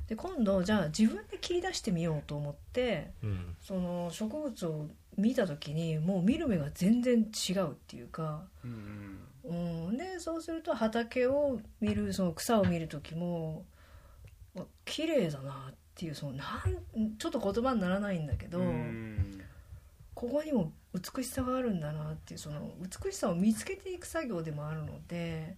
D: で今度じゃあ自分で切り出してみようと思って
C: うん。
D: その植物を見た時にもう見る目が全然違うっていうか、
B: うん
D: うん、でそうすると畑を見るその草を見る時もあ綺麗だなっていうそのなんちょっと言葉にならないんだけど、
B: うん。
D: ここにも美しさがあるんだなっていうその美しさを見つけていく作業でもあるので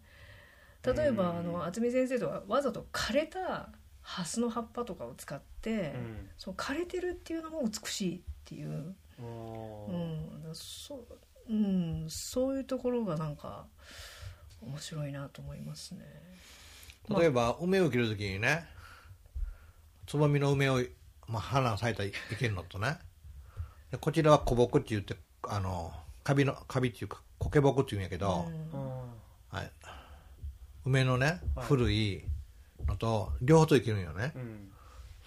D: 例えば、
B: うん。
D: あの渥美先生とはわざと枯れたハスの葉っぱとかを使って、
B: うん。
D: その枯れてるっていうのも美しいっていう、うん、だそううん、そういうところがなんか面白いなと思いますね。
C: 例えば梅を切るときにねつぼみの梅を、まあ、花が咲いたらいけるのとね。でこちらは古木って言ってあのカビのカビっていうか苔木っていうんやけど、
D: うん。
C: はい、梅のね
B: はい。
C: 古いのと両方といけるんよね、
B: うん。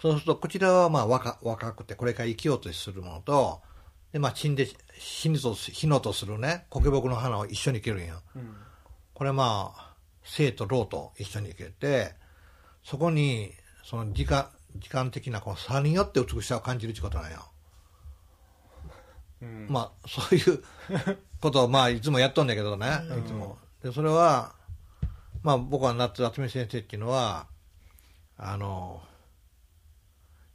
C: そうするとこちらはまあ若若くてこれから生きようとするものとで、まあ、死んで死ぬと死のうとするね。苔木の花を一緒に生けるんよ。
B: うん。
C: これまあ生と老と一緒に生けてそこにその時間時間的なこの差によって美しさを感じるってことなんよ、
B: うん。
C: まあそういうことをまあいつもやっとんだけどね、
D: うん。
C: いつも。でそれはまあ僕は夏渥美先生っていうのはあの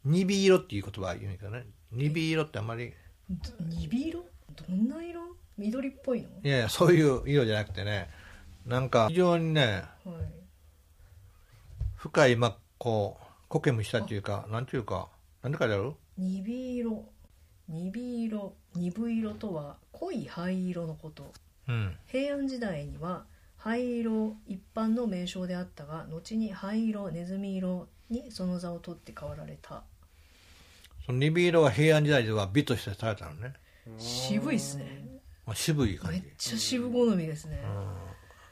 C: ニビ色っていう言葉言うんやけどね。ニビ色ってあんまり
D: ニビ色？どんな色？緑っぽいの、
C: いやいやそういう色じゃなくてねなんか非常にね
D: はい、
C: 深いまあこう苔むしたっていうかなんていうかなんで書いてある？
D: ニビ色。ニビ色鈍色とは濃い灰色のこと。
C: うん。
D: 平安時代には灰色一般の名称であったが後に灰色ネズミ色にその座を取って変わられた
C: そのニビ色は平安時代では美としてされたのね、
D: 渋いっすね。
C: まあ、渋い感
D: めっ
C: じ
D: ちゃ渋好みですね、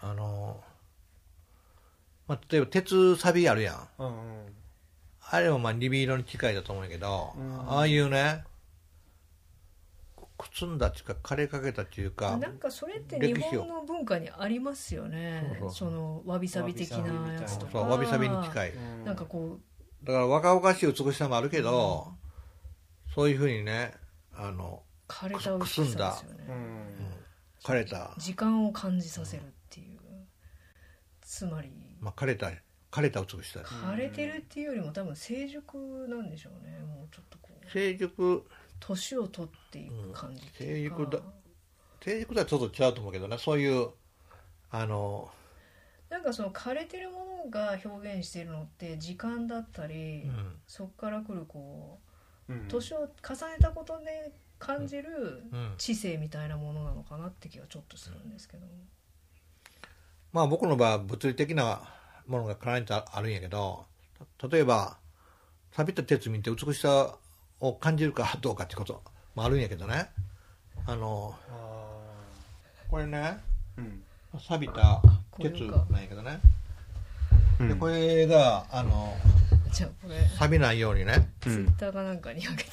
C: あのまあ、例えば鉄サビあるやん。
B: うんうん。
C: あれもまあニビ色に近いだと思うんやけど、
B: うん。
C: ああいうねくつんだっていうか枯れかけたっていうか
D: なんかそれって日
C: 歴史を
D: 本の文化にありますよね。
C: そうそう
D: そのわびさび的なやつとか。
C: そうわびさびに近い。
B: うん。
D: なんかこ
C: だから若々しい美しさもあるけど、そういうふうにねあの
D: う枯れた美しさですよね、
B: うん。
C: 枯れた、
D: 時間を感じさせるっていう。つまり。
C: まあ、枯れた枯れた美しさです。
D: 枯れてるっていうよりも多分成熟なんでしょうね。もうちょっとこう。
C: 成熟。
D: 年を取っていく感じっていうか、
C: うん成熟だ。定熟とはちょっと違うと思うけどね。そういうあの、
D: なんかその枯れてるものが表現しているのって時間だったり、
C: うん。
D: そこから来るこう
B: うん
D: 年を重ねたことで感じる
C: うん。
D: 知性みたいなものなのかなって気はちょっとするんですけど、
C: まあ僕の場合は物理的なものが絡んであるんやけどた例えば錆びた鉄見て美しさを感じるかどうかってこともあるんやけどね。あの
B: あ
C: これね
B: ーうん。
C: 錆びた鉄なんやけどね。
B: うん。
C: でこれがあの
D: じゃあこれ。
C: 錆びないようにね。
D: ツイッターかなんかにあげて、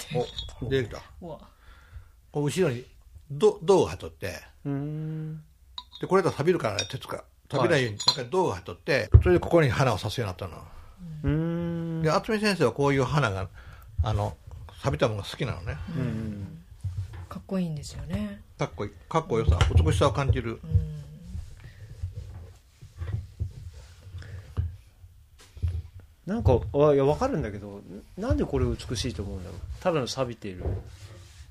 C: お出てきた。
D: うわ。
C: こう後ろに銅銅が貼っとって。
B: うん。
C: でこれだと錆びるからね鉄が錆びないようになんか銅が貼っとってそれでここに花を刺すようになったの。
B: うん。
C: で渥美先生はこういう花があの錆びたものが好きなのね。
B: うん。
D: かっこいいんですよね。
C: かっこいい。かっこよさ美しさを感じる。
D: うん
B: なんかあいや分かるんだけどなんでこれ美しいと思うんだろう？ただの錆びている。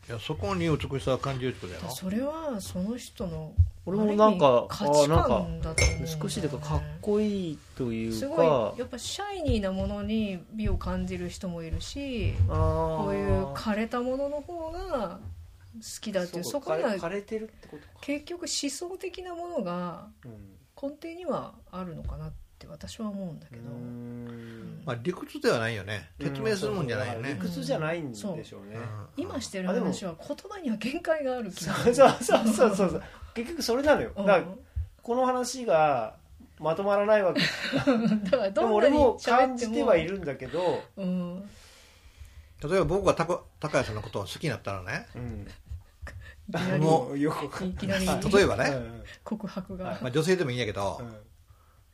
C: いやそこに美しさを感じるってことだよ
D: それはその人の
B: 俺もなんか
D: 価値観だと思うんだよね。
B: 美しいというかかっこいいというか。
D: すごいやっぱシャイニーなものに美を感じる人もいるし
B: こ
D: こういう枯れたものの方が好きだっていうそこには
B: 枯れてるってことか、
D: 結局思想的なものが
B: うん。
D: 根底にはあるのかなって私は思うんだけど、
C: まあ理屈ではないよね。説明するもんじゃないよね。
B: 理屈じゃないんでしょうね、
D: 今してる
B: あでも。
D: 話は言葉には限界がある気が
B: そうそうそうそうそう結局それなのよ。
D: うん。
B: だからこの話がまとまらないわけ。
D: だから
B: で
D: どんなに
B: も俺も感じてはいるんだけど、
D: うん、
C: 例えば僕が高高谷さんのことを好きになったらね。
B: うん、
D: いきなり。
C: も
B: うよく
D: いきなり。
C: 例えばね、
B: うん。
D: 告白が、
C: まあ、女性でもいいんやけど、
B: うん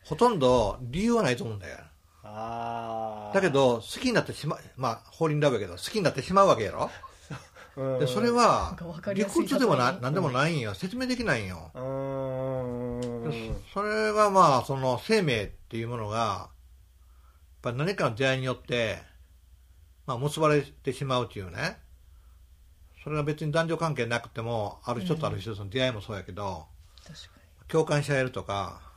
C: ほとんど理由はないと思うんだよ。だけ、ど好きになってしまうまあ法輪ラブやけど好きになってしまうわけやろ。
B: うん。
C: でそれは理屈でもな何でもないんよ。説明できないんよ。それがまあその生命っていうものがやっぱ何かの出会いによって、まあ、結ばれてしまうっていうね。それが別に男女関係なくてもある人とある人との出会いもそうやけど、共感し合えるとか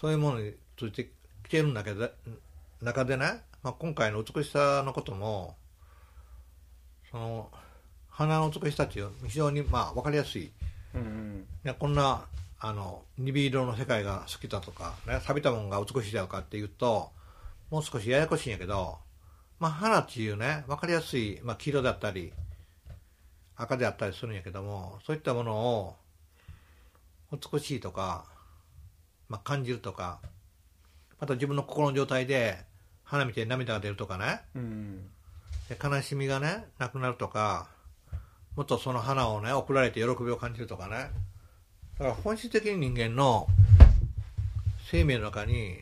C: そういうものについてきてるんだけど中でね、まあ、今回の美しさのこともその花の美しさっていう非常にまあ分かりやすい。
B: うんうん。
C: いやこんなあの鈍色の世界が好きだとか、ね、錆びたものが美しいだとかっていうともう少しややこしいんやけど、まあ、花っていうね分かりやすい、まあ、黄色だったり赤であったりするんやけどもそういったものを美しいとか、まあ、感じるとかまた自分の心の状態で花見て涙が出るとかね。
B: うん。
C: で悲しみがねなくなるとかもっとその花をね送られて喜びを感じるとかね。だから本質的に人間の生命の中に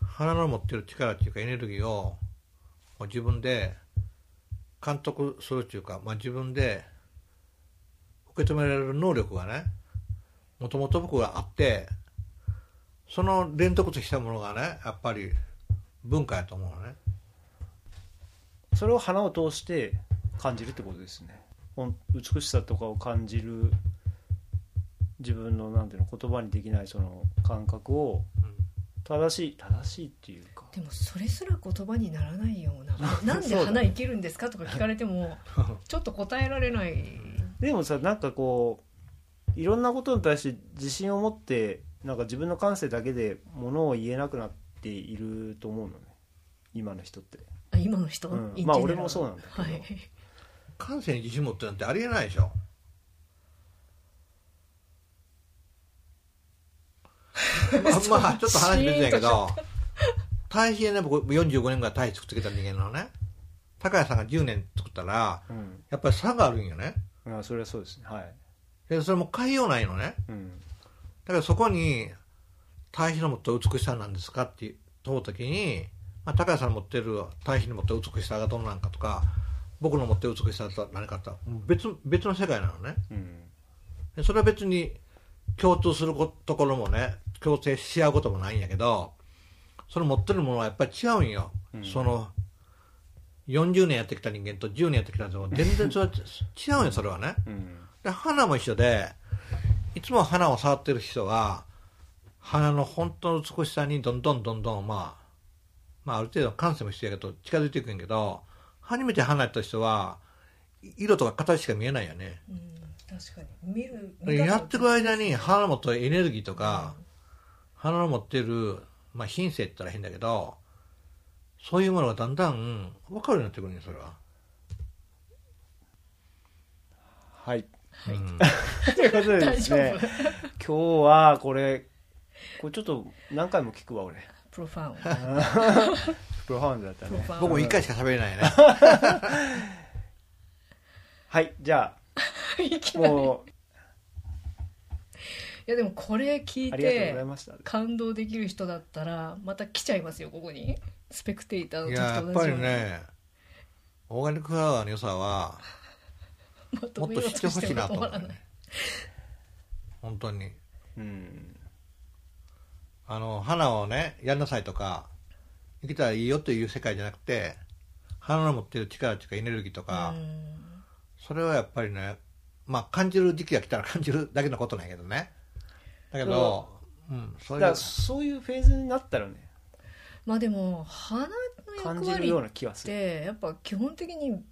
C: 花の持ってる力っていうかエネルギーを自分で監督するっていうか、まあ、自分で受け止められる能力がねもともと僕はあってその連続としたものがねやっぱり文化やと思うのね。
B: それを花を通して感じるってことですね。ほん美しさとかを感じる自分のなんていうの言葉にできないその感覚を正しい正しいっていうか。
D: でもそれすら言葉にならないような なんで花いけるんですかとか聞かれてもちょっと答えられない。
B: でもさなんかこういろんなことに対して自信を持ってなんか自分の感性だけでものを言えなくなっていると思うのね。今の人って、
D: あ今の人、
B: うん。まあ俺もそうなんだけど。
D: はい
C: 感性に自信持ってるなんてありえないでしょ。まあ、まあ、ちょっと話別やけど堆肥ね僕45年ぐらい堆肥作ってきた人間なのね。高谷さんが10年作ったら
B: うん。
C: やっぱり差があるんよね。
B: あそれはそうですね。はい、
C: でそれも変えようないのね。
B: うん
C: だからそこに堆肥の持った美しさなんですかって問う時に、まあ、高谷さんの持ってる堆肥の持った美しさがどんなんかとか僕の持ってる美しさとは何かとは別別の世界なのね。
B: うん。
C: でそれは別に共通することころもね共生し合うこともないんやけどその持ってるものはやっぱり違うんよ、
B: うん。
C: その40年やってきた人間と10年やってきた人は全然それは違うんよそれはね。
B: うん。
C: だで花も一緒でいつも花を触ってる人は花の本当の美しさにどんどんどんどんまあまあある程度感性も必要やけど近づいていくんやけど初めて花やった人は色とか形しか見えないよね。
D: うん確かに。見る
C: やってる間に花の持ってるエネルギーとか、花の持ってる、まあ、品性って言ったら変だけどそういうものがだんだん分かるようになってくるんよそれは、
B: はい
C: うん。
B: ということでで
D: 大丈
B: すね
D: 夫。
B: 今日はこれこれちょっと何回も聞くわ俺。
D: プロファン
B: プロファウンドだったね。
C: 僕も一回しか喋れないね。
B: はいじゃあ。
D: いきなり。い
B: もう。
D: やでもこれ聞いて感動できる人だったらまた来ちゃいますよここに。スペクテーターの
C: い
D: 時
C: ややっぱ
D: と同じように。
C: りねオーガニックフラワーの良さはもっ
D: と
C: と知ってほしいなと思うね。本当に。
B: うん。
C: あの花をねやんなさいとか生きたらいいよという世界じゃなくて花の持ってる力というかエネルギーとか、
D: うん。
C: それはやっぱりねまあ感じる時期が来たら 感じるだけのことなんやけどね。だけど、う。ん、そういう
B: だからそういうフェーズになったらね。
D: まあでも花の
B: 感
D: 役割っ
B: じるような気がする
D: てやっぱ基本的に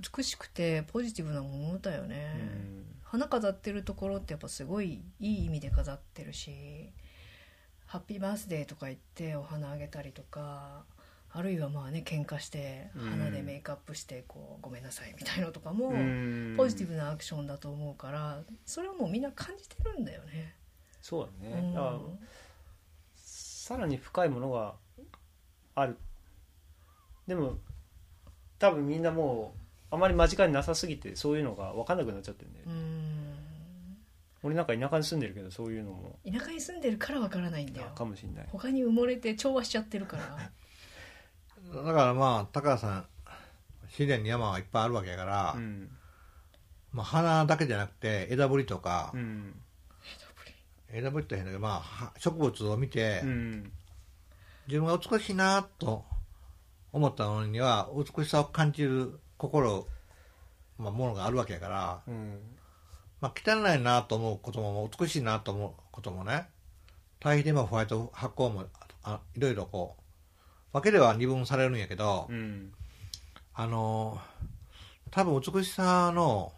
D: 美しくてポジティブなものだよね、
B: うん。
D: 花飾ってるところってやっぱすごいいい意味で飾ってるしハッピーバースデーとか言ってお花あげたりとかあるいはまあね喧嘩して
B: うん。
D: 花でメイクアップしてこうごめんなさいみたいのとかも
B: うん。
D: ポジティブなアクションだと思うからそれはもうみんな感じてるんだよね。
B: そうだね、
D: うん。
B: さらに深いものがある。でも多分みんなもうあまり間近になさすぎてそういうのが分かんなくなっちゃってるんだよ、
D: うん。
B: 俺なんか田舎に住んでるけどそういうのも。
D: 田舎に住んでるからわからないんだよ。
B: かもしれない。
D: 他に埋もれて調和しちゃってるから。
C: だからまあ高橋さん自然に山はいっぱいあるわけやから、
B: うん。
C: まあ、花だけじゃなくて枝ぶりとか、
B: うん。
C: 枝ぶりって変だけど、まあは、植物を見て、
B: うん。
C: 自分が美しいなと思ったのには美しさを感じる心、まあ、ものがあるわけやから、
B: うん。
C: まあ、汚いなと思うことも美しいなと思うこともね対比でもホワイト発酵もあいろいろこう分けでは二分されるんやけど、
B: うん。
C: あの多分美しさの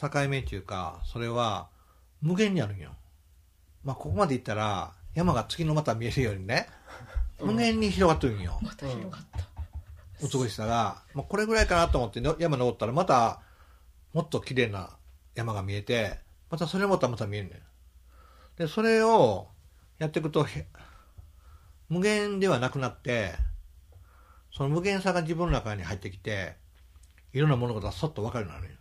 C: 境目っていうかそれは無限にあるんよ。まあここまで行ったら山が月のまた見えるようにね 無限に広がってるんよ、
D: また広がった、
C: 美しさが、まあ、これぐらいかなと思って山登ったらまたもっと綺麗な山が見えてまたそれもまたまた見えるねでそれをやっていくと無限ではなくなってその無限さが自分の中に入ってきていろんな物事がそっと分かるようになる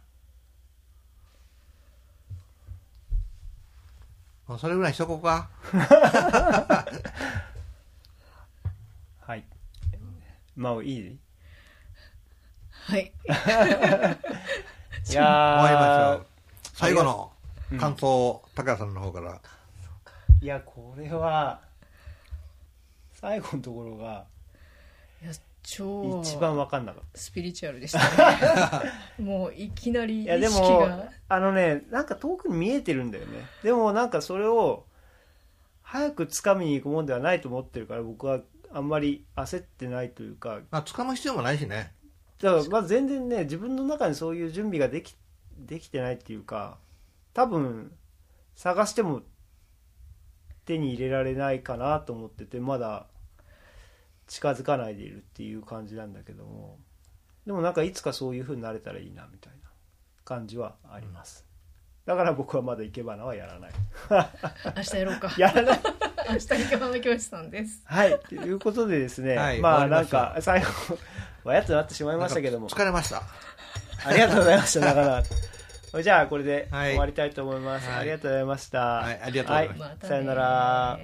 C: まあそれぐらいしとこうか。
B: はい。まあいい。
D: はい。
B: いや
C: 終わりましょう。最後の
B: うん。
C: 感想を高谷さんの方から、
B: いやこれは最後のところが
D: いや超
B: 一番分かんなかった。
D: スピリチュアルでしたね。もういきなり意
B: いやで
D: 識
B: も
D: が。
B: あのねなんか遠くに見えてるんだよね。でもなんかそれを早く掴みに行くもんではないと思ってるから僕はあんまり焦ってないというか。
C: まあ掴む必要もないしね
B: だからまあ全然ね自分の中にそういう準備ができできてないっていうか多分探しても手に入れられないかなと思っててまだ近づかないでいるっていう感じなんだけども。でもなんかいつかそういう風になれたらいいなみたいな感じはあります、だから僕はまだ生け花はやらない。
D: 明日やろうか。
B: やらない
D: 明日生け花教師さんです
B: はいということでですね、
C: はい
B: まあなんか最後わやとなってしまいましたけども
C: 疲れました
B: ありがとうございました、なかなか。じゃあ、これで
C: はい
B: 終わりたいと思います。
C: はい
B: ありがとうございました。
C: はいありがとうございました
D: またね
B: さよなら。